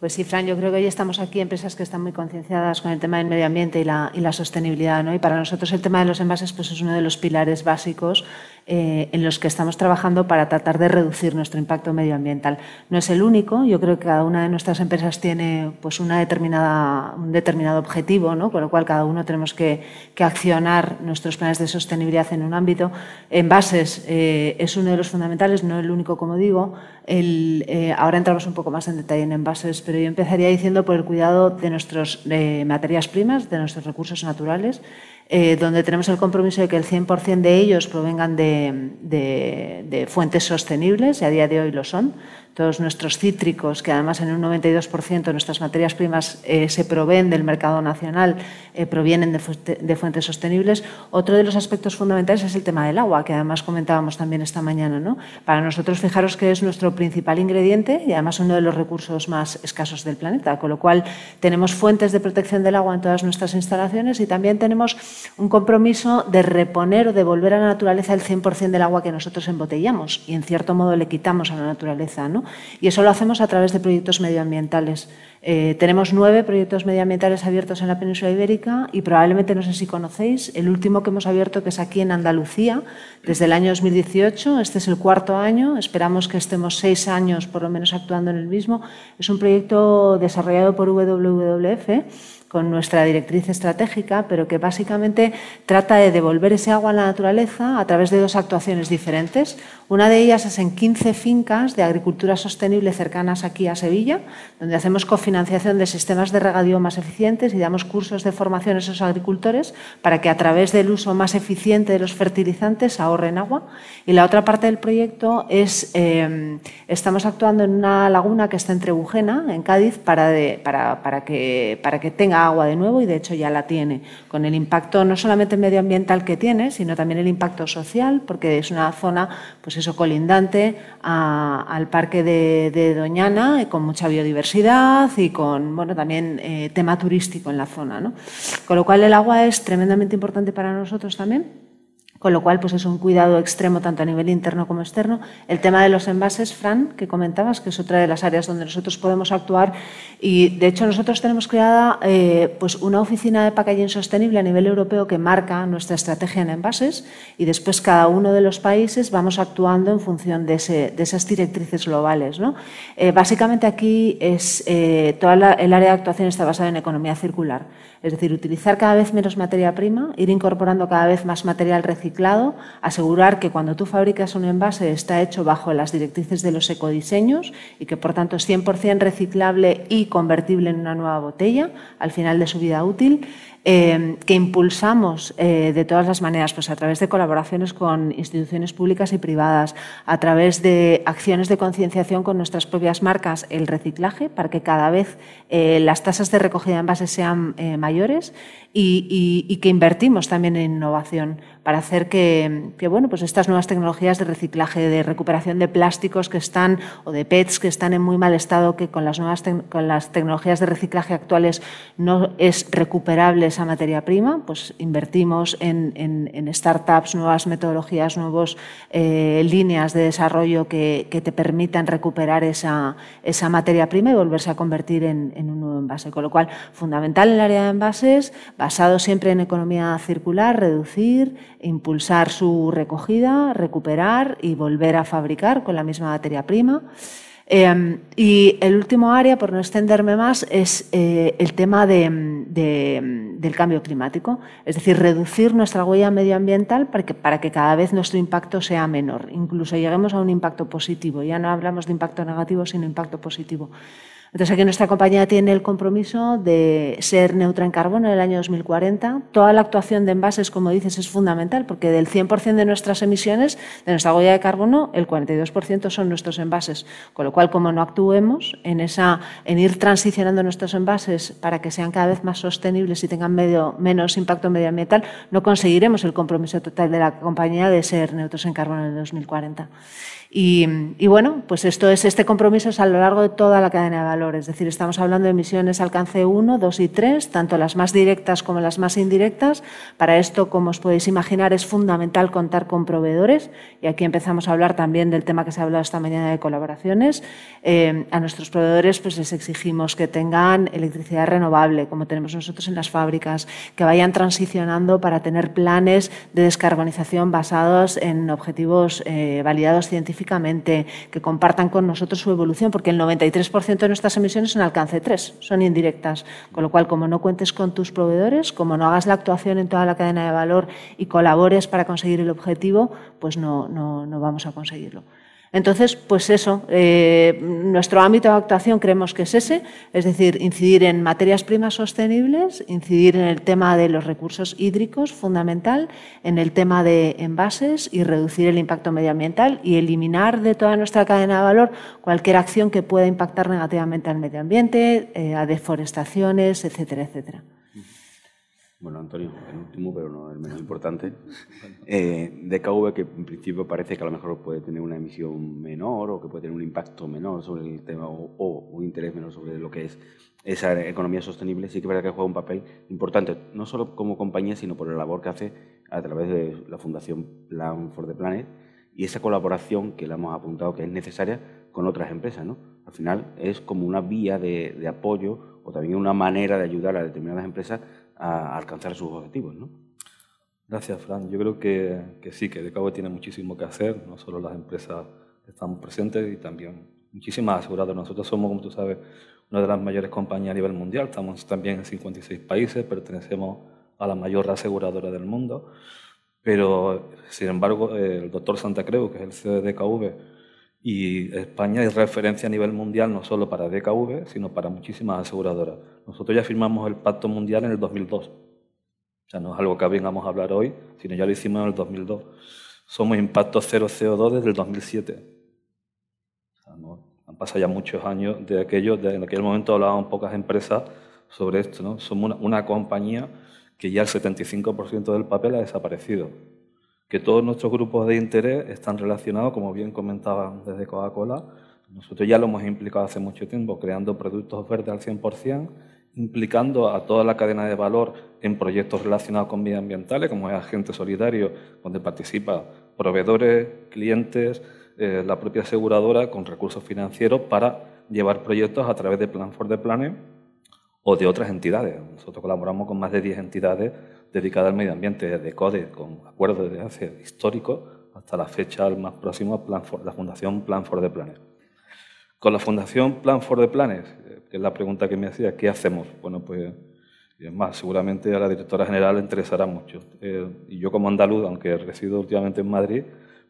Pues sí, Fran, yo creo que hoy estamos aquí empresas que están muy concienciadas con el tema del medio ambiente y la, y la sostenibilidad. ¿no? Y para nosotros el tema de los envases pues, es uno de los pilares básicos eh, en los que estamos trabajando para tratar de reducir nuestro impacto medioambiental. No es el único, yo creo que cada una de nuestras empresas tiene pues, una determinada, un determinado objetivo, ¿no? con lo cual cada uno tenemos que, accionar nuestros planes de sostenibilidad en un ámbito. Envases eh, es uno de los fundamentales, no el único, como digo. El, eh, ahora entramos un poco más en detalle en envases, pero yo empezaría diciendo por el cuidado de nuestras materias primas, de nuestros recursos naturales eh, donde tenemos el compromiso de que el 100% de ellos provengan de, fuentes sostenibles, y a día de hoy lo son. Todos nuestros cítricos, que además en un 92% de nuestras materias primas eh, se proveen del mercado nacional, eh, provienen de, fuentes sostenibles. Otro de los aspectos fundamentales es el tema del agua, que además comentábamos también esta mañana. ¿no? Para nosotros, fijaros que es nuestro principal ingrediente y además uno de los recursos más escasos del planeta, con lo cual tenemos fuentes de protección del agua en todas nuestras instalaciones y también tenemos un compromiso de reponer o devolver a la naturaleza el 100% del agua que nosotros embotellamos y en cierto modo le quitamos a la naturaleza. ¿no? Y eso lo hacemos a través de proyectos medioambientales. Eh, tenemos nueve proyectos medioambientales abiertos en la península ibérica y probablemente, no sé si conocéis, el último que hemos abierto, que es aquí en Andalucía, desde el año 2018, este es el cuarto año, esperamos que estemos seis años por lo menos actuando en el mismo, es un proyecto desarrollado por WWF con nuestra directriz estratégica, pero que básicamente trata de devolver ese agua a la naturaleza a través de dos actuaciones diferentes. Una de ellas es en 15 fincas de agricultura sostenible cercanas aquí a Sevilla, donde hacemos cofinanciación de sistemas de regadío más eficientes y damos cursos de formación a esos agricultores para que a través del uso más eficiente de los fertilizantes ahorren agua. Y la otra parte del proyecto es, eh, estamos actuando en una laguna que está entre Bujena, en Cádiz, para, para, para, que, para que tenga agua de nuevo y de hecho ya la tiene, con el impacto no solamente medioambiental que tiene, sino también el impacto social, porque es una zona pues eso, colindante al parque de, Doñana, con mucha biodiversidad y con bueno, también eh, tema turístico en la zona. ¿no? Con lo cual el agua es tremendamente importante para nosotros también con lo cual pues es un cuidado extremo tanto a nivel interno como externo. El tema de los envases, Fran, que comentabas, que es otra de las áreas donde nosotros podemos actuar y de hecho nosotros tenemos creada eh, pues una oficina de packaging sostenible a nivel europeo que marca nuestra estrategia en envases y después cada uno de los países vamos actuando en función de, esas directrices globales. ¿no? Eh, básicamente aquí es eh, toda el área de actuación está basada en economía circular. Es decir, utilizar cada vez menos materia prima, ir incorporando cada vez más material reciclado, asegurar que cuando tú fabricas un envase está hecho bajo las directrices de los ecodiseños y que por tanto es 100% reciclable y convertible en una nueva botella al final de su vida útil Em, que impulsamos eh, de todas las maneras, pues a través de colaboraciones con instituciones públicas y privadas, a través de acciones de concienciación con nuestras propias marcas, el reciclaje, para que cada vez eh, las tasas de recogida de envases sean eh, mayores y, que invertimos también en innovación para hacer que, bueno, pues estas nuevas tecnologías de reciclaje, de recuperación de plásticos que están o de PETs que están en muy mal estado, que con las nuevas con las tecnologías de reciclaje actuales no es recuperable esa materia prima, pues invertimos en, startups, nuevas metodologías, nuevas eh, líneas de desarrollo que, te permitan recuperar esa, esa materia prima y volverse a convertir en, en un nuevo envase. Con lo cual, fundamental en el área de envases, basado siempre en economía circular, reducir, impulsar su recogida, recuperar y volver a fabricar con la misma materia prima. Em, y el último área, por no extenderme más, es eh, el tema del cambio climático, es decir, reducir nuestra huella medioambiental para que, para que cada vez nuestro impacto sea menor, incluso lleguemos a un impacto positivo. Ya no hablamos de impacto negativo, sino impacto positivo. Entonces aquí nuestra compañía tiene el compromiso de ser neutra en carbono en el año 2040. Toda la actuación de envases, como dices, es fundamental porque del 100% de nuestras emisiones, de nuestra huella de carbono, el 42% son nuestros envases. Con lo cual, como no actuemos en, esa, en ir transicionando nuestros envases para que sean cada vez más sostenibles y tengan medio, menos impacto medioambiental, no conseguiremos el compromiso total de la compañía de ser neutros en carbono en el 2040. Y, bueno, pues esto es este compromiso es a lo largo de toda la cadena de valor, es decir, estamos hablando de emisiones alcance 1, 2 y 3, tanto las más directas como las más indirectas. Para esto, como os podéis imaginar, es fundamental contar con proveedores y aquí empezamos a hablar también del tema que se ha hablado esta mañana de colaboraciones. Eh, a nuestros proveedores pues les exigimos que tengan electricidad renovable, como tenemos nosotros en las fábricas, que vayan transicionando para tener planes de descarbonización basados en objetivos eh, validados científicamente que compartan con nosotros su evolución, porque el 93% de nuestras emisiones son alcance 3, son indirectas. Con lo cual, como no cuentes con tus proveedores, como no hagas la actuación en toda la cadena de valor y colabores para conseguir el objetivo, pues no, no, no vamos a conseguirlo. Entonces, pues eso, eh, nuestro ámbito de actuación creemos que es ese, es decir, incidir en materias primas sostenibles, incidir en el tema de los recursos hídricos, fundamental, en el tema de envases y reducir el impacto medioambiental y eliminar de toda nuestra cadena de valor cualquier acción que pueda impactar negativamente al medio ambiente, eh, a deforestaciones, etcétera, etcétera. Bueno, Antonio, el último, pero no el menos importante. Eh, DKV, que en principio parece que a lo mejor puede tener una emisión menor o que puede tener un impacto menor sobre el tema o, un interés menor sobre lo que es esa economía sostenible, sí que es verdad que juega un papel importante, no solo como compañía, sino por la labor que hace a través de la Fundación Plan for the Planet y esa colaboración que le hemos apuntado que es necesaria con otras empresas. ¿no? Al final es como una vía de, de apoyo o también una manera de ayudar a determinadas empresas a alcanzar sus objetivos. ¿no? Gracias, Fran. Yo creo que, que sí, que DKV tiene muchísimo que hacer, no solo las empresas que están presentes y también muchísimas aseguradoras. Nosotros somos, como tú sabes, una de las mayores compañías a nivel mundial, estamos también en 56 países, pertenecemos a la mayor aseguradora del mundo, pero sin embargo el doctor Santa Creu, que es el CEO de DKV, y España es referencia a nivel mundial no solo para DKV, sino para muchísimas aseguradoras. Nosotros ya firmamos el Pacto Mundial en el 2002. O sea, no es algo que vengamos a hablar hoy, sino ya lo hicimos en el 2002. Somos Impacto Cero CO2 desde el 2007. O sea, han pasado ya muchos años de aquello, en aquel momento hablaban pocas empresas sobre esto. ¿no? Somos una, una compañía que ya el 75% del papel ha desaparecido que todos nuestros grupos de interés están relacionados, como bien comentaban desde Coca-Cola. Nosotros ya lo hemos implicado hace mucho tiempo, creando productos verdes al 100%, implicando a toda la cadena de valor en proyectos relacionados con medioambientales, como es Agente Solidario, donde participan proveedores, clientes, eh, la propia aseguradora con recursos financieros para llevar proyectos a través de Plan for the Planet o de otras entidades. Nosotros colaboramos con más de 10 entidades dedicada al medio ambiente, desde CODE, con acuerdos de hace histórico hasta la fecha el más próximo, Plan la Fundación Plan for the Planet. Con la Fundación Plan for the Planet, que es la pregunta que me hacía, ¿qué hacemos? Bueno, pues, es más, seguramente a la directora general le interesará mucho. Eh, y yo como andaluz, aunque resido últimamente en Madrid,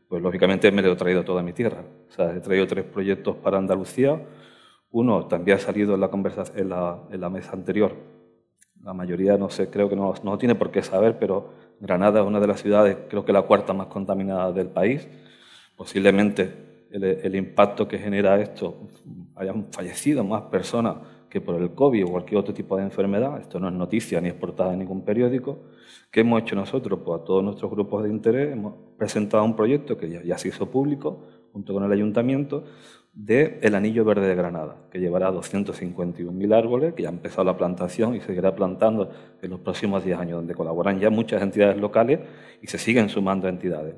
pues lógicamente me lo he traído toda mi tierra. O sea, he traído tres proyectos para Andalucía. Uno también ha salido en la, conversación, en la, en la mesa anterior, la mayoría no sé, creo que no, no tiene por qué saber, pero Granada es una de las ciudades, creo que la cuarta más contaminada del país. Posiblemente el, el impacto que genera esto, hayan fallecido más personas que por el COVID o cualquier otro tipo de enfermedad. Esto no es noticia ni es portada en ningún periódico. ¿Qué hemos hecho nosotros? Pues a todos nuestros grupos de interés hemos presentado un proyecto que ya, se hizo público junto con el ayuntamiento del el Anillo Verde de Granada, que llevará 251.000 árboles, que ya ha empezado la plantación y seguirá plantando en los próximos 10 años, donde colaboran ya muchas entidades locales y se siguen sumando entidades.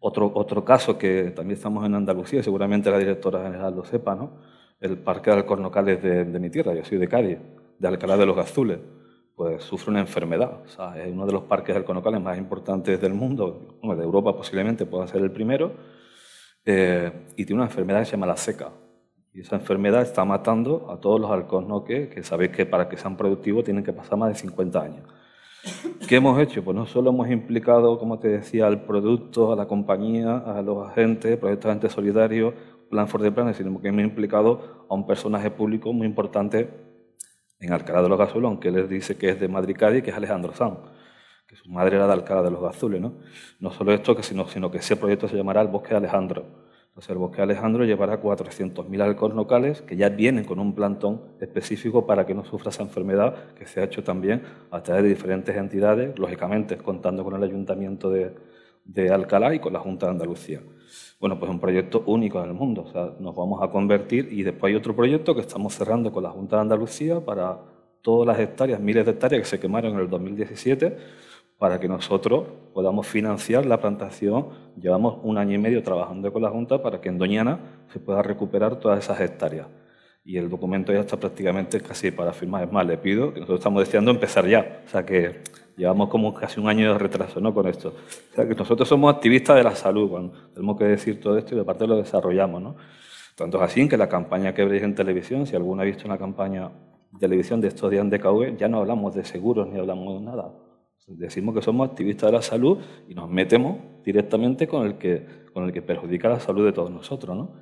Otro, otro caso que también estamos en Andalucía, seguramente la directora general lo sepa, ¿no? el Parque de Alcornocales de, de mi tierra, yo soy de Cádiz, de Alcalá de los Azules, pues sufre una enfermedad. O sea, es uno de los parques alcornocales más importantes del mundo, de Europa posiblemente pueda ser el primero, eh, y tiene una enfermedad que se llama la seca. Y esa enfermedad está matando a todos los alcornoques que sabéis que para que sean productivos tienen que pasar más de 50 años. ¿Qué hemos hecho? Pues no solo hemos implicado, como te decía, al producto, a la compañía, a los agentes, proyectos agentes solidarios, Plan for the Planet, sino que hemos implicado a un personaje público muy importante en Alcalá de los Azules, aunque él dice que es de Madrid Cádiz, que es Alejandro Sanz que su madre era de Alcalá de los Azules. ¿no? no solo esto, sino, sino que ese proyecto se llamará el Bosque de Alejandro. Bosque de Alejandro llevará 400.000 alcoholes locales que ya vienen con un plantón específico para que no sufra esa enfermedad, que se ha hecho también a través de diferentes entidades, lógicamente contando con el Ayuntamiento de, de Alcalá y con la Junta de Andalucía. Bueno, pues un proyecto único en el mundo. O sea, nos vamos a convertir y después hay otro proyecto que estamos cerrando con la Junta de Andalucía para todas las hectáreas, miles de hectáreas que se quemaron en el 2017 para que nosotros podamos financiar la plantación. Llevamos un año y medio trabajando con la Junta para que en Doñana se pueda recuperar todas esas hectáreas. Y el documento ya está prácticamente casi para firmar. Es más, le pido que nosotros estamos deseando empezar ya. O sea que llevamos como casi un año de retraso ¿no? con esto. O sea que nosotros somos activistas de la salud. Bueno, tenemos que decir todo esto y de parte lo desarrollamos. ¿no? Tanto es así que la campaña que veis en televisión, si alguno ha visto una campaña de televisión de estos días de KV, ya no hablamos de seguros ni hablamos de nada Decimos que somos activistas de la salud y nos metemos directamente con el que, con el que perjudica la salud de todos nosotros. ¿no?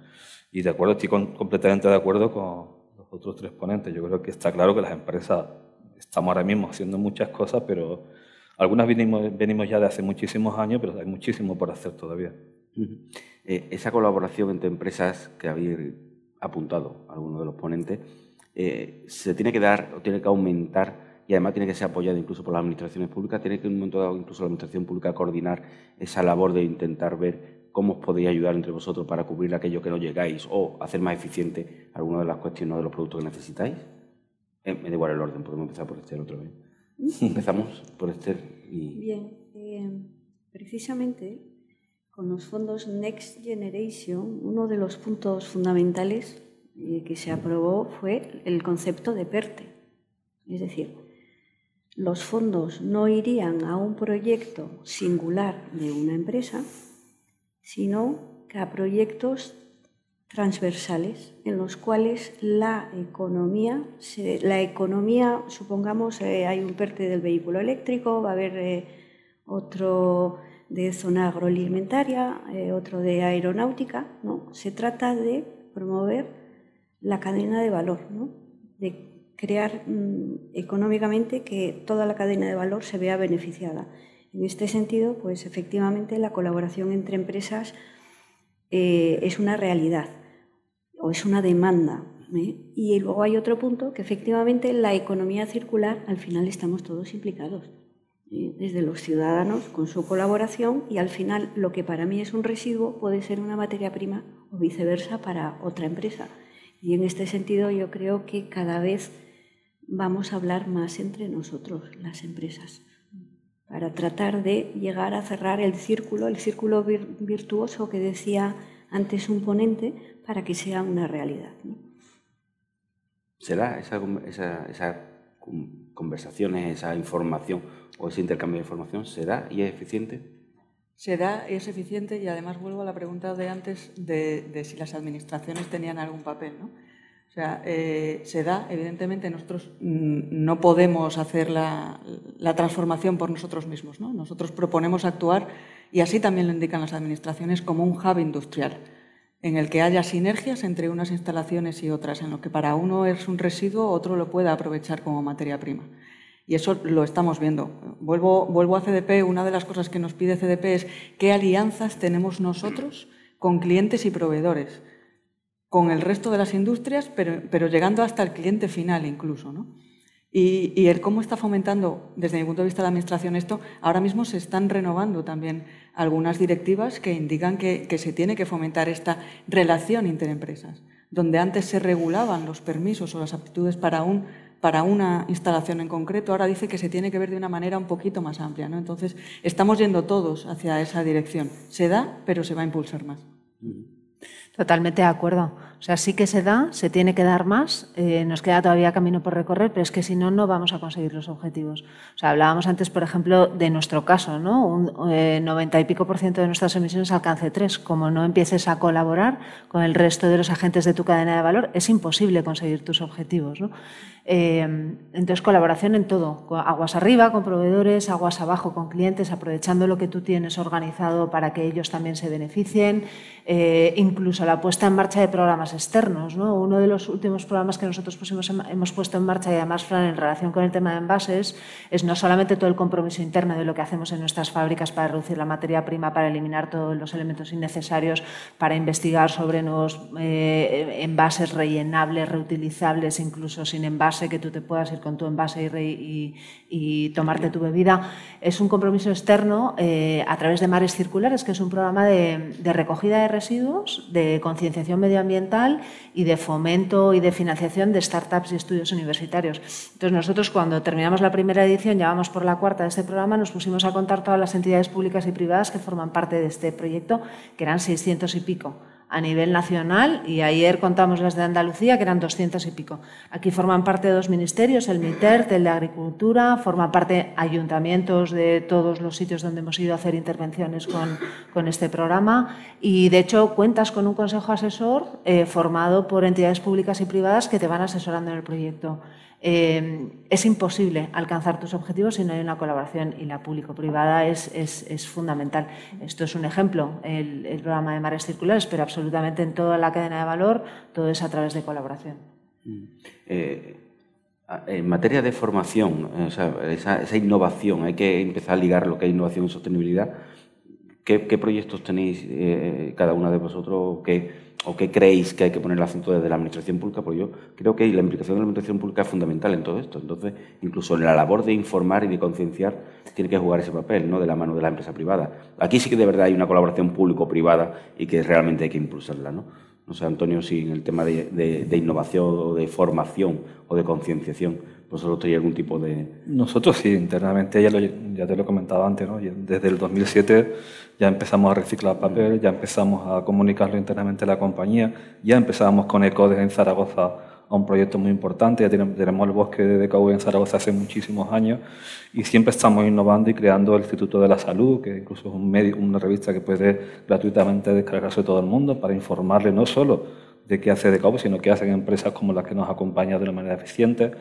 Y de acuerdo, estoy completamente de acuerdo con los otros tres ponentes. Yo creo que está claro que las empresas estamos ahora mismo haciendo muchas cosas, pero algunas venimos, venimos ya de hace muchísimos años, pero hay muchísimo por hacer todavía. Eh, esa colaboración entre empresas que habéis apuntado algunos de los ponentes, eh, se tiene que dar o tiene que aumentar y además tiene que ser apoyada incluso por las administraciones públicas, tiene que en un momento dado incluso la administración pública coordinar esa labor de intentar ver cómo os podéis ayudar entre vosotros para cubrir aquello que no llegáis o hacer más eficiente alguna de las cuestiones o de los productos que necesitáis. Eh, me da igual el orden, podemos empezar por este otro vez. Empezamos por este y... Bien, precisamente con los fondos Next Generation, uno de los puntos fundamentales eh, que se aprobó fue el concepto de PERTE. Es decir, los fondos no irían a un proyecto singular de una empresa, sino a proyectos transversales en los cuales la economía, la economía supongamos, eh, hay un PERTE del vehículo eléctrico, va a haber eh, otro de zona agroalimentaria, eh, otro de aeronáutica, ¿no? Se trata de promover la cadena de valor, ¿no? Crear mm, económicamente que toda la cadena de valor se vea beneficiada. En este sentido, pues efectivamente la colaboración entre empresas eh, es una realidad o es una demanda. ¿eh? Y luego hay otro punto que efectivamente la economía circular al final estamos todos implicados desde los ciudadanos con su colaboración y al final lo que para mí es un residuo puede ser una materia prima o viceversa para otra empresa. Y en este sentido yo creo que cada vez vamos a hablar más entre nosotros, las empresas, para tratar de llegar a cerrar el círculo, el círculo virtuoso que decía antes un ponente, para que sea una realidad. ¿Será esa, esa, esa conversaciones, esa información o ese intercambio de información se da y es eficiente? Se da, es eficiente y además vuelvo a la pregunta de antes de, si las administraciones tenían algún papel. ¿no? O sea, eh, se da, evidentemente nosotros mm, no podemos hacer la, transformación por nosotros mismos. ¿no? Nosotros proponemos actuar y así también lo indican las administraciones como un hub industrial en el que haya sinergias entre unas instalaciones y otras, en lo que para uno es un residuo, otro lo pueda aprovechar como materia prima. Y eso lo estamos viendo. Vuelvo, vuelvo a CDP, una de las cosas que nos pide CDP es qué alianzas tenemos nosotros con clientes y proveedores, con el resto de las industrias, pero, pero llegando hasta el cliente final incluso. ¿no? Y, y, el cómo está fomentando, desde mi punto de vista de la Administración, esto, ahora mismo se están renovando también algunas directivas que indican que, que se tiene que fomentar esta relación interempresas, donde antes se regulaban los permisos o las aptitudes para un para una instalación en concreto, ahora dice que se tiene que ver de una manera un poquito más amplia. ¿no? Entonces, estamos yendo todos hacia esa dirección. Se da, pero se va a impulsar más. Totalmente de acuerdo. O sea, sí que se da, se tiene que dar más, eh, nos queda todavía camino por recorrer, pero es que si no, no vamos a conseguir los objetivos. O sea, hablábamos antes, por ejemplo, de nuestro caso, ¿no? Un 90 eh, y pico por ciento de nuestras emisiones alcance 3. Como no empieces a colaborar con el resto de los agentes de tu cadena de valor, es imposible conseguir tus objetivos, ¿no? Eh, entonces, colaboración en todo, aguas arriba con proveedores, aguas abajo con clientes, aprovechando lo que tú tienes organizado para que ellos también se beneficien, eh, incluso la puesta en marcha de programas externos. ¿no? Uno de los últimos programas que nosotros hemos puesto en marcha, y además, Fran, en relación con el tema de envases, es no solamente todo el compromiso interno de lo que hacemos en nuestras fábricas para reducir la materia prima, para eliminar todos los elementos innecesarios, para investigar sobre nuevos eh, envases rellenables, reutilizables, incluso sin envases que tú te puedas ir con tu envase y, tomarte tu bebida. Es un compromiso externo eh, a través de Mares Circulares, que es un programa de, recogida de residuos, de concienciación medioambiental y de fomento y de financiación de startups y estudios universitarios. Entonces nosotros cuando terminamos la primera edición, ya vamos por la cuarta de este programa, nos pusimos a contar todas las entidades públicas y privadas que forman parte de este proyecto, que eran 600 y pico a nivel nacional y ayer contamos las de Andalucía, que eran 200 y pico. Aquí forman parte de dos ministerios, el MITERT, el de Agricultura, forman parte ayuntamientos de todos los sitios donde hemos ido a hacer intervenciones con, con este programa y, de hecho, cuentas con un consejo asesor eh, formado por entidades públicas y privadas que te van asesorando en el proyecto. Eh, es imposible alcanzar tus objetivos si no hay una colaboración y la público-privada es, es, fundamental. Esto es un ejemplo, el, programa de mares circulares, pero absolutamente en toda la cadena de valor todo es a través de colaboración. Mm. Eh, en materia de formación, esa, innovación, hay que empezar a ligar lo que es innovación y sostenibilidad. ¿Qué, proyectos tenéis eh, cada una de vosotros? ¿Qué, o qué creéis que hay que poner el acento desde la administración pública, porque yo creo que la implicación de la administración pública es fundamental en todo esto. Entonces, incluso en la labor de informar y de concienciar, tiene que jugar ese papel, no de la mano de la empresa privada. Aquí sí que de verdad hay una colaboración público-privada y que realmente hay que impulsarla, ¿no? No sé, Antonio, si en el tema de, innovación o de formación o de concienciación, vosotros tenéis algún tipo de... Nosotros sí, internamente, ya, ya te lo he comentado antes, ¿no? desde el 2007 ya empezamos a reciclar papel, ya empezamos a comunicarlo internamente a la compañía, ya empezamos con ECODES en Zaragoza a un proyecto muy importante, ya tenemos, el bosque de DKV en Zaragoza hace muchísimos años y siempre estamos innovando y creando el Instituto de la Salud, que incluso es un medio, una revista que puede gratuitamente descargarse todo el mundo para informarle no solo de qué hace DKV, sino qué hacen empresas como las que nos acompañan de una manera eficiente.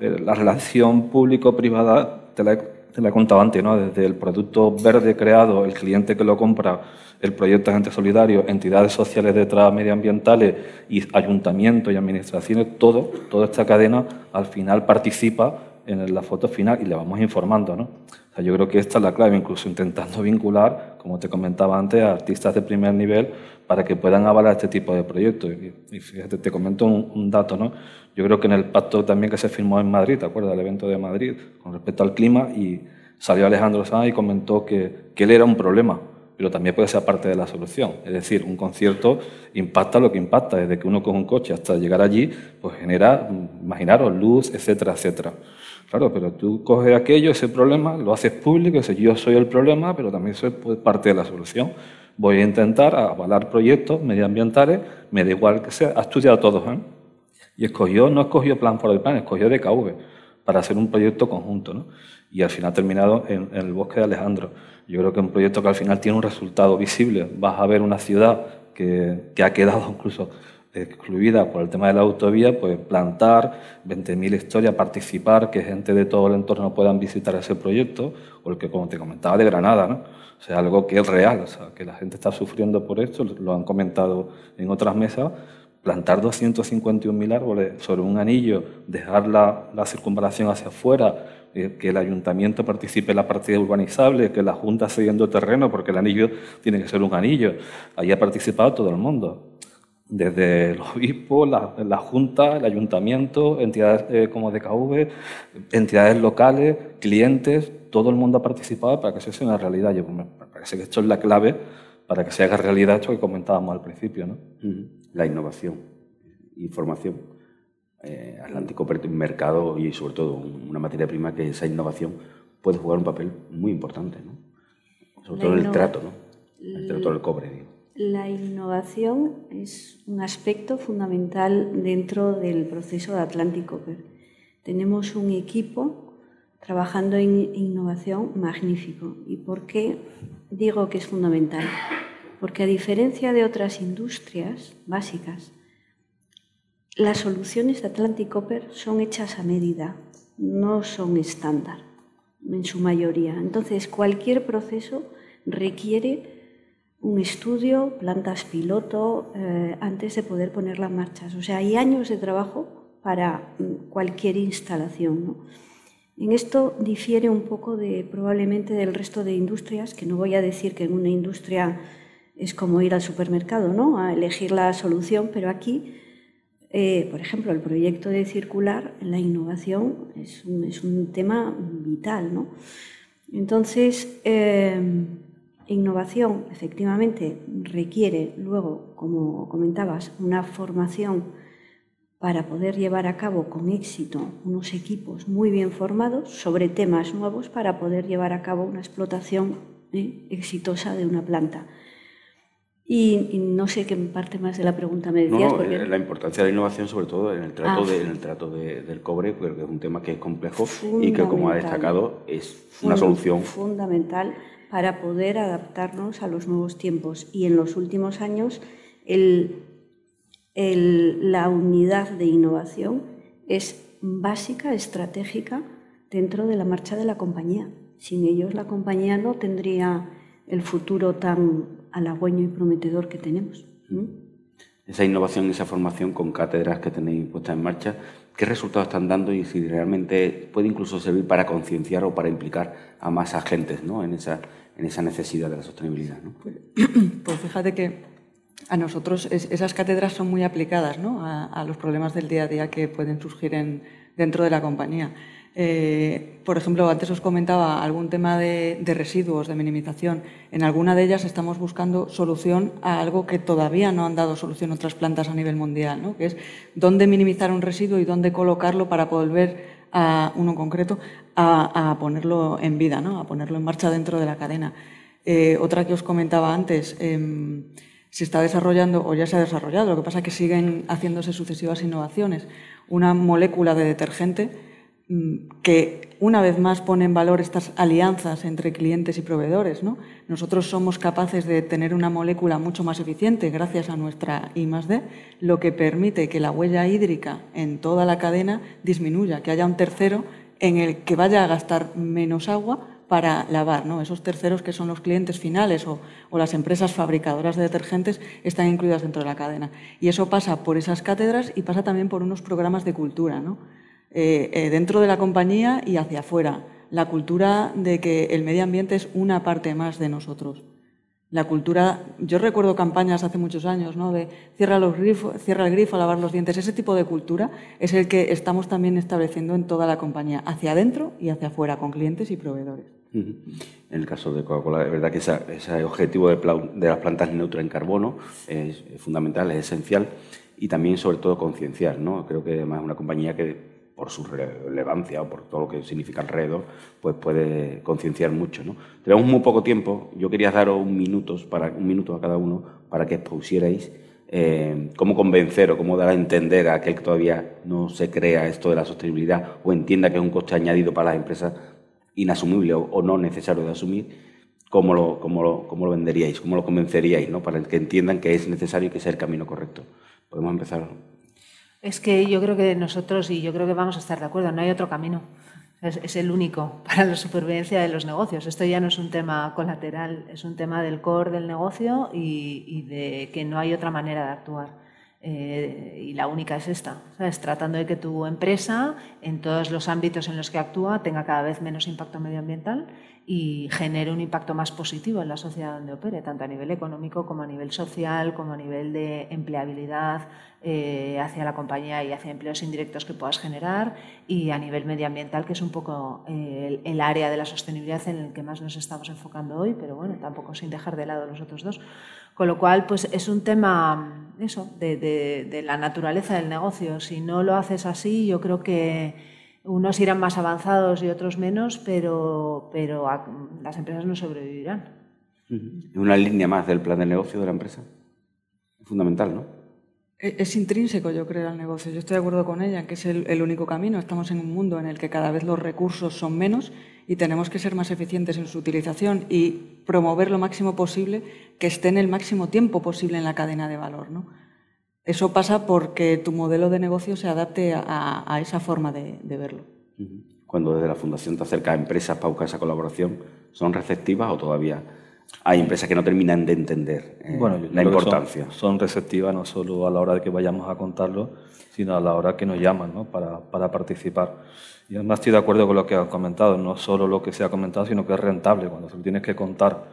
Eh, la relación público-privada, te la te la he contado antes, ¿no? desde el producto verde creado, el cliente que lo compra, el proyecto Agente Solidario, entidades sociales detrás medioambientales y ayuntamientos y administraciones, todo, toda esta cadena al final participa en la foto final y le vamos informando. ¿no? O sea, yo creo que esta es la clave, incluso intentando vincular, como te comentaba antes, a artistas de primer nivel para que puedan avalar este tipo de proyectos. Y, te comento un, dato, ¿no? Yo creo que en el pacto también que se firmó en Madrid, ¿te acuerdas del evento de Madrid con respecto al clima? Y salió Alejandro Sanz y comentó que él era un problema, pero también puede ser parte de la solución. Es decir, un concierto impacta lo que impacta, desde que uno coge un coche hasta llegar allí, pues genera, imaginaros, luz, etcétera, etcétera. Claro, pero tú coges aquello, ese problema, lo haces público, dices yo soy el problema, pero también soy pues, parte de la solución. Voy a intentar avalar proyectos medioambientales, me da igual que sea, ha estudiado todos, ¿eh? Y escogió, no escogió Plan for el Plan, escogió DKV para hacer un proyecto conjunto. ¿no? Y al final ha terminado en, el bosque de Alejandro. Yo creo que un proyecto que al final tiene un resultado visible. Vas a ver una ciudad que, que ha quedado incluso excluida por el tema de la autovía, pues plantar 20.000 historias, participar, que gente de todo el entorno puedan visitar ese proyecto, o el que, como te comentaba, de Granada, ¿no? O sea, algo que es real, o sea, que la gente está sufriendo por esto, lo han comentado en otras mesas, plantar 251.000 árboles sobre un anillo, dejar la, la circunvalación hacia afuera, que el ayuntamiento participe en la partida urbanizable, que la Junta cediendo terreno, porque el anillo tiene que ser un anillo. Ahí ha participado todo el mundo, desde el obispo, la, la Junta, el ayuntamiento, entidades eh, como DKV, entidades locales, clientes, todo el mundo ha participado para que eso sea una realidad. Yo me parece que esto es la clave para que se haga realidad esto que comentábamos al principio. ¿no? La innovación, información, eh, Atlántico mercado y sobre todo una materia prima que esa innovación puede jugar un papel muy importante, ¿no? sobre todo en el trato, ¿no? el trato del cobre. La innovación es un aspecto fundamental dentro del proceso de Atlántico. Tenemos un equipo trabajando en innovación magnífico. ¿Y por qué digo que es fundamental? Porque a diferencia de otras industrias básicas, las soluciones de Atlantic Copper son hechas a medida, no son estándar en su mayoría. Entonces, cualquier proceso requiere un estudio, plantas piloto, eh, antes de poder ponerla en marcha. O sea, hay años de trabajo para mm, cualquier instalación. En esto difiere un poco de, probablemente del resto de industrias, que no voy a decir que en una industria es como ir al supermercado, ¿no? a elegir la solución, pero aquí, eh, por ejemplo, el proyecto de circular, la innovación es un, tema vital. ¿no? Entonces, eh, innovación efectivamente requiere luego, como comentabas, una formación para poder llevar a cabo con éxito unos equipos muy bien formados sobre temas nuevos para poder llevar a cabo una explotación eh, exitosa de una planta. Y, no sé qué parte más de la pregunta me decías. No, eh, La importancia de la innovación, sobre todo en el trato, ah. el trato del cobre, porque es un tema que es complejo y que, como ha destacado, es una solución fundamental para poder adaptarnos a los nuevos tiempos. Y en los últimos años, el, la unidad de innovación es básica, estratégica dentro de la marcha de la compañía. Sin ellos la compañía no tendría el futuro tan halagüeño y prometedor que tenemos. Esa innovación, esa formación con cátedras que tenéis puestas en marcha, ¿qué resultados están dando y si realmente puede incluso servir para concienciar o para implicar a más agentes ¿no? en, esa, en esa necesidad de la sostenibilidad? Pues, pues, fíjate que a nosotros esas cátedras son muy aplicadas ¿no? a, los problemas del día a día que pueden surgir en, dentro de la compañía. Eh, por ejemplo, antes os comentaba algún tema de, residuos, de minimización. En alguna de ellas estamos buscando solución a algo que todavía no han dado solución otras plantas a nivel mundial, ¿no? que es dónde minimizar un residuo y dónde colocarlo para volver a uno concreto a, ponerlo en vida, ¿no? a ponerlo en marcha dentro de la cadena. Eh, otra que os comentaba antes, em, se está desarrollando o ya se ha desarrollado, lo que pasa es que siguen haciéndose sucesivas innovaciones. Una molécula de detergente que una vez más pone en valor estas alianzas entre clientes y proveedores. ¿no? Nosotros somos capaces de tener una molécula mucho más eficiente gracias a nuestra I D, lo que permite que la huella hídrica en toda la cadena disminuya, que haya un tercero en el que vaya a gastar menos agua para lavar. ¿no? Esos terceros que son los clientes finales o, o, las empresas fabricadoras de detergentes están incluidas dentro de la cadena. Y eso pasa por esas cátedras y pasa también por unos programas de cultura. ¿no? Eh, eh, dentro de la compañía y hacia afuera. La cultura de que el medio ambiente es una parte más de nosotros. La cultura, yo recuerdo campañas hace muchos años, ¿no? De cierra, los cierra el grifo, lavar los dientes. Ese tipo de cultura es el que estamos también estableciendo en toda la compañía, hacia adentro y hacia afuera, con clientes y proveedores. En el caso de Coca-Cola, es verdad que ese objetivo de, de, las plantas neutras en carbono es, fundamental, es esencial y también, sobre todo, concienciar. ¿no? Creo que además es una compañía que por su relevancia o por todo lo que significa alrededor, pues puede concienciar mucho. ¿no? Tenemos muy poco tiempo. Yo quería daros un, minutos para, un minuto a cada uno para que expusierais eh, cómo convencer o cómo dar a entender a aquel que todavía no se crea esto de la sostenibilidad o entienda que es un coste añadido para las empresas inasumible o, no necesario de asumir, cómo lo, cómo lo, cómo lo venderíais, cómo lo convenceríais, ¿no? para que entiendan que es necesario y que es el camino correcto. Podemos empezar. Es que yo creo que nosotros, y yo creo que vamos a estar de acuerdo, no hay otro camino. Es, el único para la supervivencia de los negocios. Esto ya no es un tema colateral, es un tema del core del negocio y, de que no hay otra manera de actuar. Eh, y la única es esta, ¿sabes? tratando de que tu empresa, en todos los ámbitos en los que actúa, tenga cada vez menos impacto medioambiental y genere un impacto más positivo en la sociedad donde opere, tanto a nivel económico como a nivel social, como a nivel de empleabilidad eh, hacia la compañía y hacia empleos indirectos que puedas generar y a nivel medioambiental, que es un poco eh, el, área de la sostenibilidad en el que más nos estamos enfocando hoy, pero bueno, tampoco sin dejar de lado los otros dos. Con lo cual, pues es un tema eso, de, de la naturaleza del negocio. Si no lo haces así, yo creo que unos irán más avanzados y otros menos, pero, pero las empresas no sobrevivirán. Una línea más del plan de negocio de la empresa. Fundamental, ¿no? E-, es intrínseco, yo creo, al negocio. Yo estoy de acuerdo con ella, que es el, único camino. Estamos en un mundo en el que cada vez los recursos son menos y tenemos que ser más eficientes en su utilización y promover lo máximo posible que estén el máximo tiempo posible en la cadena de valor. ¿no? Eso pasa porque tu modelo de negocio se adapte a, esa forma de, verlo. Cuando desde la Fundación te acerca a empresas para buscar esa colaboración, ¿son receptivas o todavía hay empresas que no terminan de entender eh, la importancia? Son, receptivas no solo a la hora de que vayamos a contarlo, sino a la hora que nos llaman ¿no? para, para participar. Y además estoy de acuerdo con lo que has comentado, no solo lo que se ha comentado, sino que es rentable. Cuando se lo tienes que contar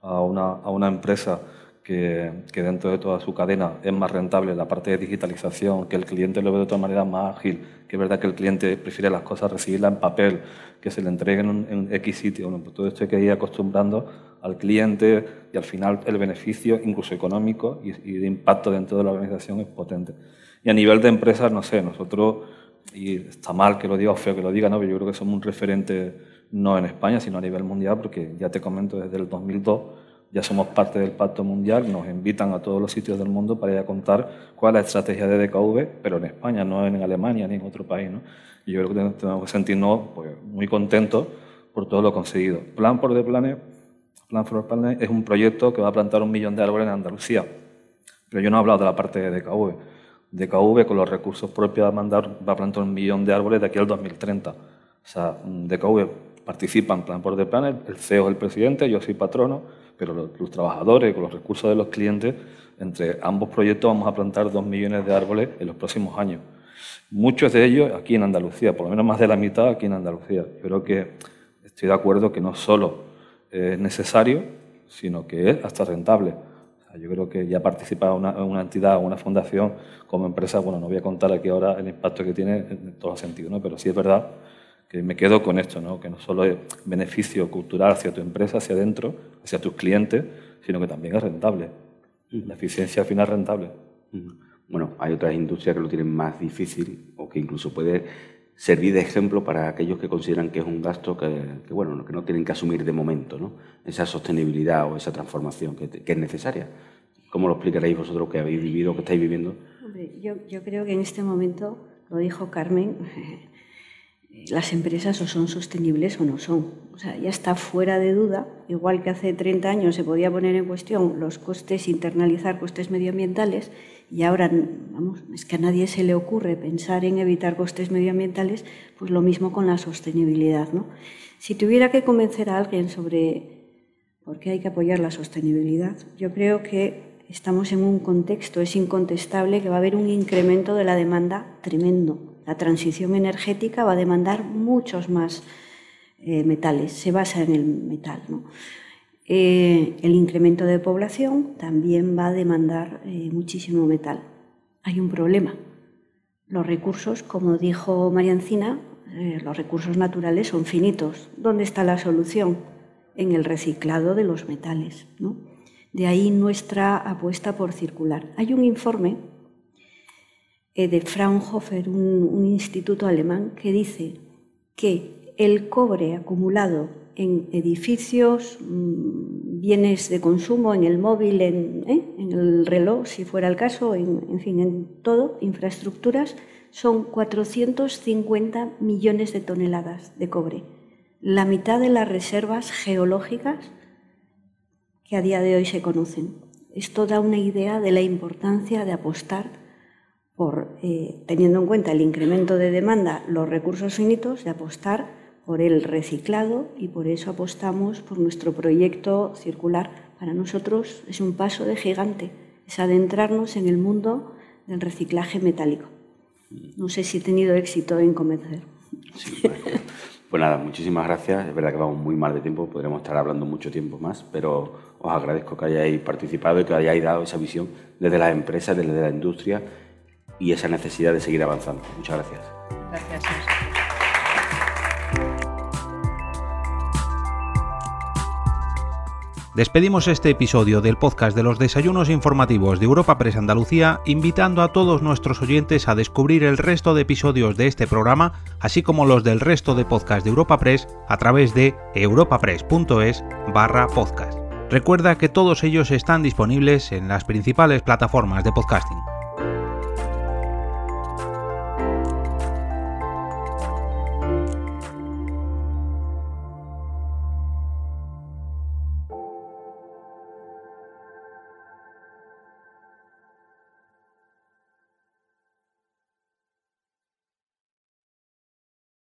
a una, a una empresa que, dentro de toda su cadena es más rentable la parte de digitalización, que el cliente lo ve de otra manera más ágil, que es verdad que el cliente prefiere las cosas recibirlas en papel, que se le entreguen en, X sitio. Bueno, pues todo esto hay que ir acostumbrando al cliente y al final el beneficio, incluso económico y, de impacto dentro de la organización es potente. Y a nivel de empresas, no sé, nosotros, y está mal que lo diga o feo que lo diga, ¿no? pero yo creo que somos un referente no en España, sino a nivel mundial, porque ya te comento, desde el 2002 ya somos parte del Pacto Mundial, nos invitan a todos los sitios del mundo para ir a contar cuál es la estrategia de DKV, pero en España, no en Alemania ni en otro país. ¿no? Y yo creo que tenemos que sentirnos pues, muy contentos por todo lo conseguido. Plan por the Planet, Plan for the Planet es un proyecto que va a plantar un millón de árboles en Andalucía, pero yo no he hablado de la parte de DKV. DKV con los recursos propios va a, mandar, va a plantar un millón de árboles de aquí al 2030. O sea, DKV participa en Plan por de Planet, el CEO es el presidente, yo soy patrono, pero los, trabajadores con los recursos de los clientes, entre ambos proyectos vamos a plantar dos millones de árboles en los próximos años. Muchos de ellos aquí en Andalucía, por lo menos más de la mitad aquí en Andalucía. Yo creo que estoy de acuerdo que no solo es necesario, sino que es hasta rentable. yo creo que ya participa una, una entidad, una fundación como empresa, bueno, no voy a contar aquí ahora el impacto que tiene en todos los sentidos, ¿no? pero sí es verdad que me quedo con esto, ¿no? que no solo es beneficio cultural hacia tu empresa, hacia adentro, hacia tus clientes, sino que también es rentable. La eficiencia al final es rentable. Bueno, hay otras industrias que lo tienen más difícil o que incluso puede servir de ejemplo para aquellos que consideran que es un gasto que, bueno, que no tienen que asumir de momento, ¿no? esa sostenibilidad o esa transformación que, que es necesaria. ¿Cómo lo explicaréis vosotros que habéis vivido, que estáis viviendo? Hombre, yo, yo creo que en este momento, lo dijo Carmen, las empresas o son sostenibles o no son. O sea, ya está fuera de duda, igual que hace 30 años se podía poner en cuestión los costes, internalizar costes medioambientales, y ahora, vamos, es que a nadie se le ocurre pensar en evitar costes medioambientales, pues lo mismo con la sostenibilidad. ¿no? Si tuviera que convencer a alguien sobre por qué hay que apoyar la sostenibilidad, yo creo que estamos en un contexto, es incontestable que va a haber un incremento de la demanda tremendo la transición energética va a demandar muchos más eh, metales, se basa en el metal. Eh, el incremento de población también va a demandar eh, muchísimo metal. Hay un problema. Los recursos, como dijo Mariancina, los recursos naturales son finitos. ¿Dónde está la solución? En el reciclado de los metales. De ahí nuestra apuesta por circular. Hay un informe de Fraunhofer, un, instituto alemán, que dice que el cobre acumulado en edificios, mm, bienes de consumo, en el móvil, en, ¿eh? el reloj, si fuera el caso, en, fin, en todo, infraestructuras, son 450 millones de toneladas de cobre, la mitad de las reservas geológicas que a día de hoy se conocen. Esto da una idea de la importancia de apostar por, eh, teniendo en cuenta el incremento de demanda, los recursos finitos, de apostar por el reciclado y por eso apostamos por nuestro proyecto circular. Para nosotros es un paso de gigante, es adentrarnos en el mundo del reciclaje metálico. No sé si he tenido éxito en convencer. Pues nada, muchísimas gracias. Es verdad que vamos muy mal de tiempo, podríamos estar hablando mucho tiempo más, pero os agradezco que hayáis participado y que hayáis dado esa visión desde las empresas, desde la industria y esa necesidad de seguir avanzando. Muchas gracias. Gracias. Despedimos este episodio del podcast de los desayunos informativos de Europa Press Andalucía, invitando a todos nuestros oyentes a descubrir el resto de episodios de este programa, así como los del resto de podcasts de Europa Press a través de europapress.es barra podcast. Recuerda que todos ellos están disponibles en las principales plataformas de podcasting.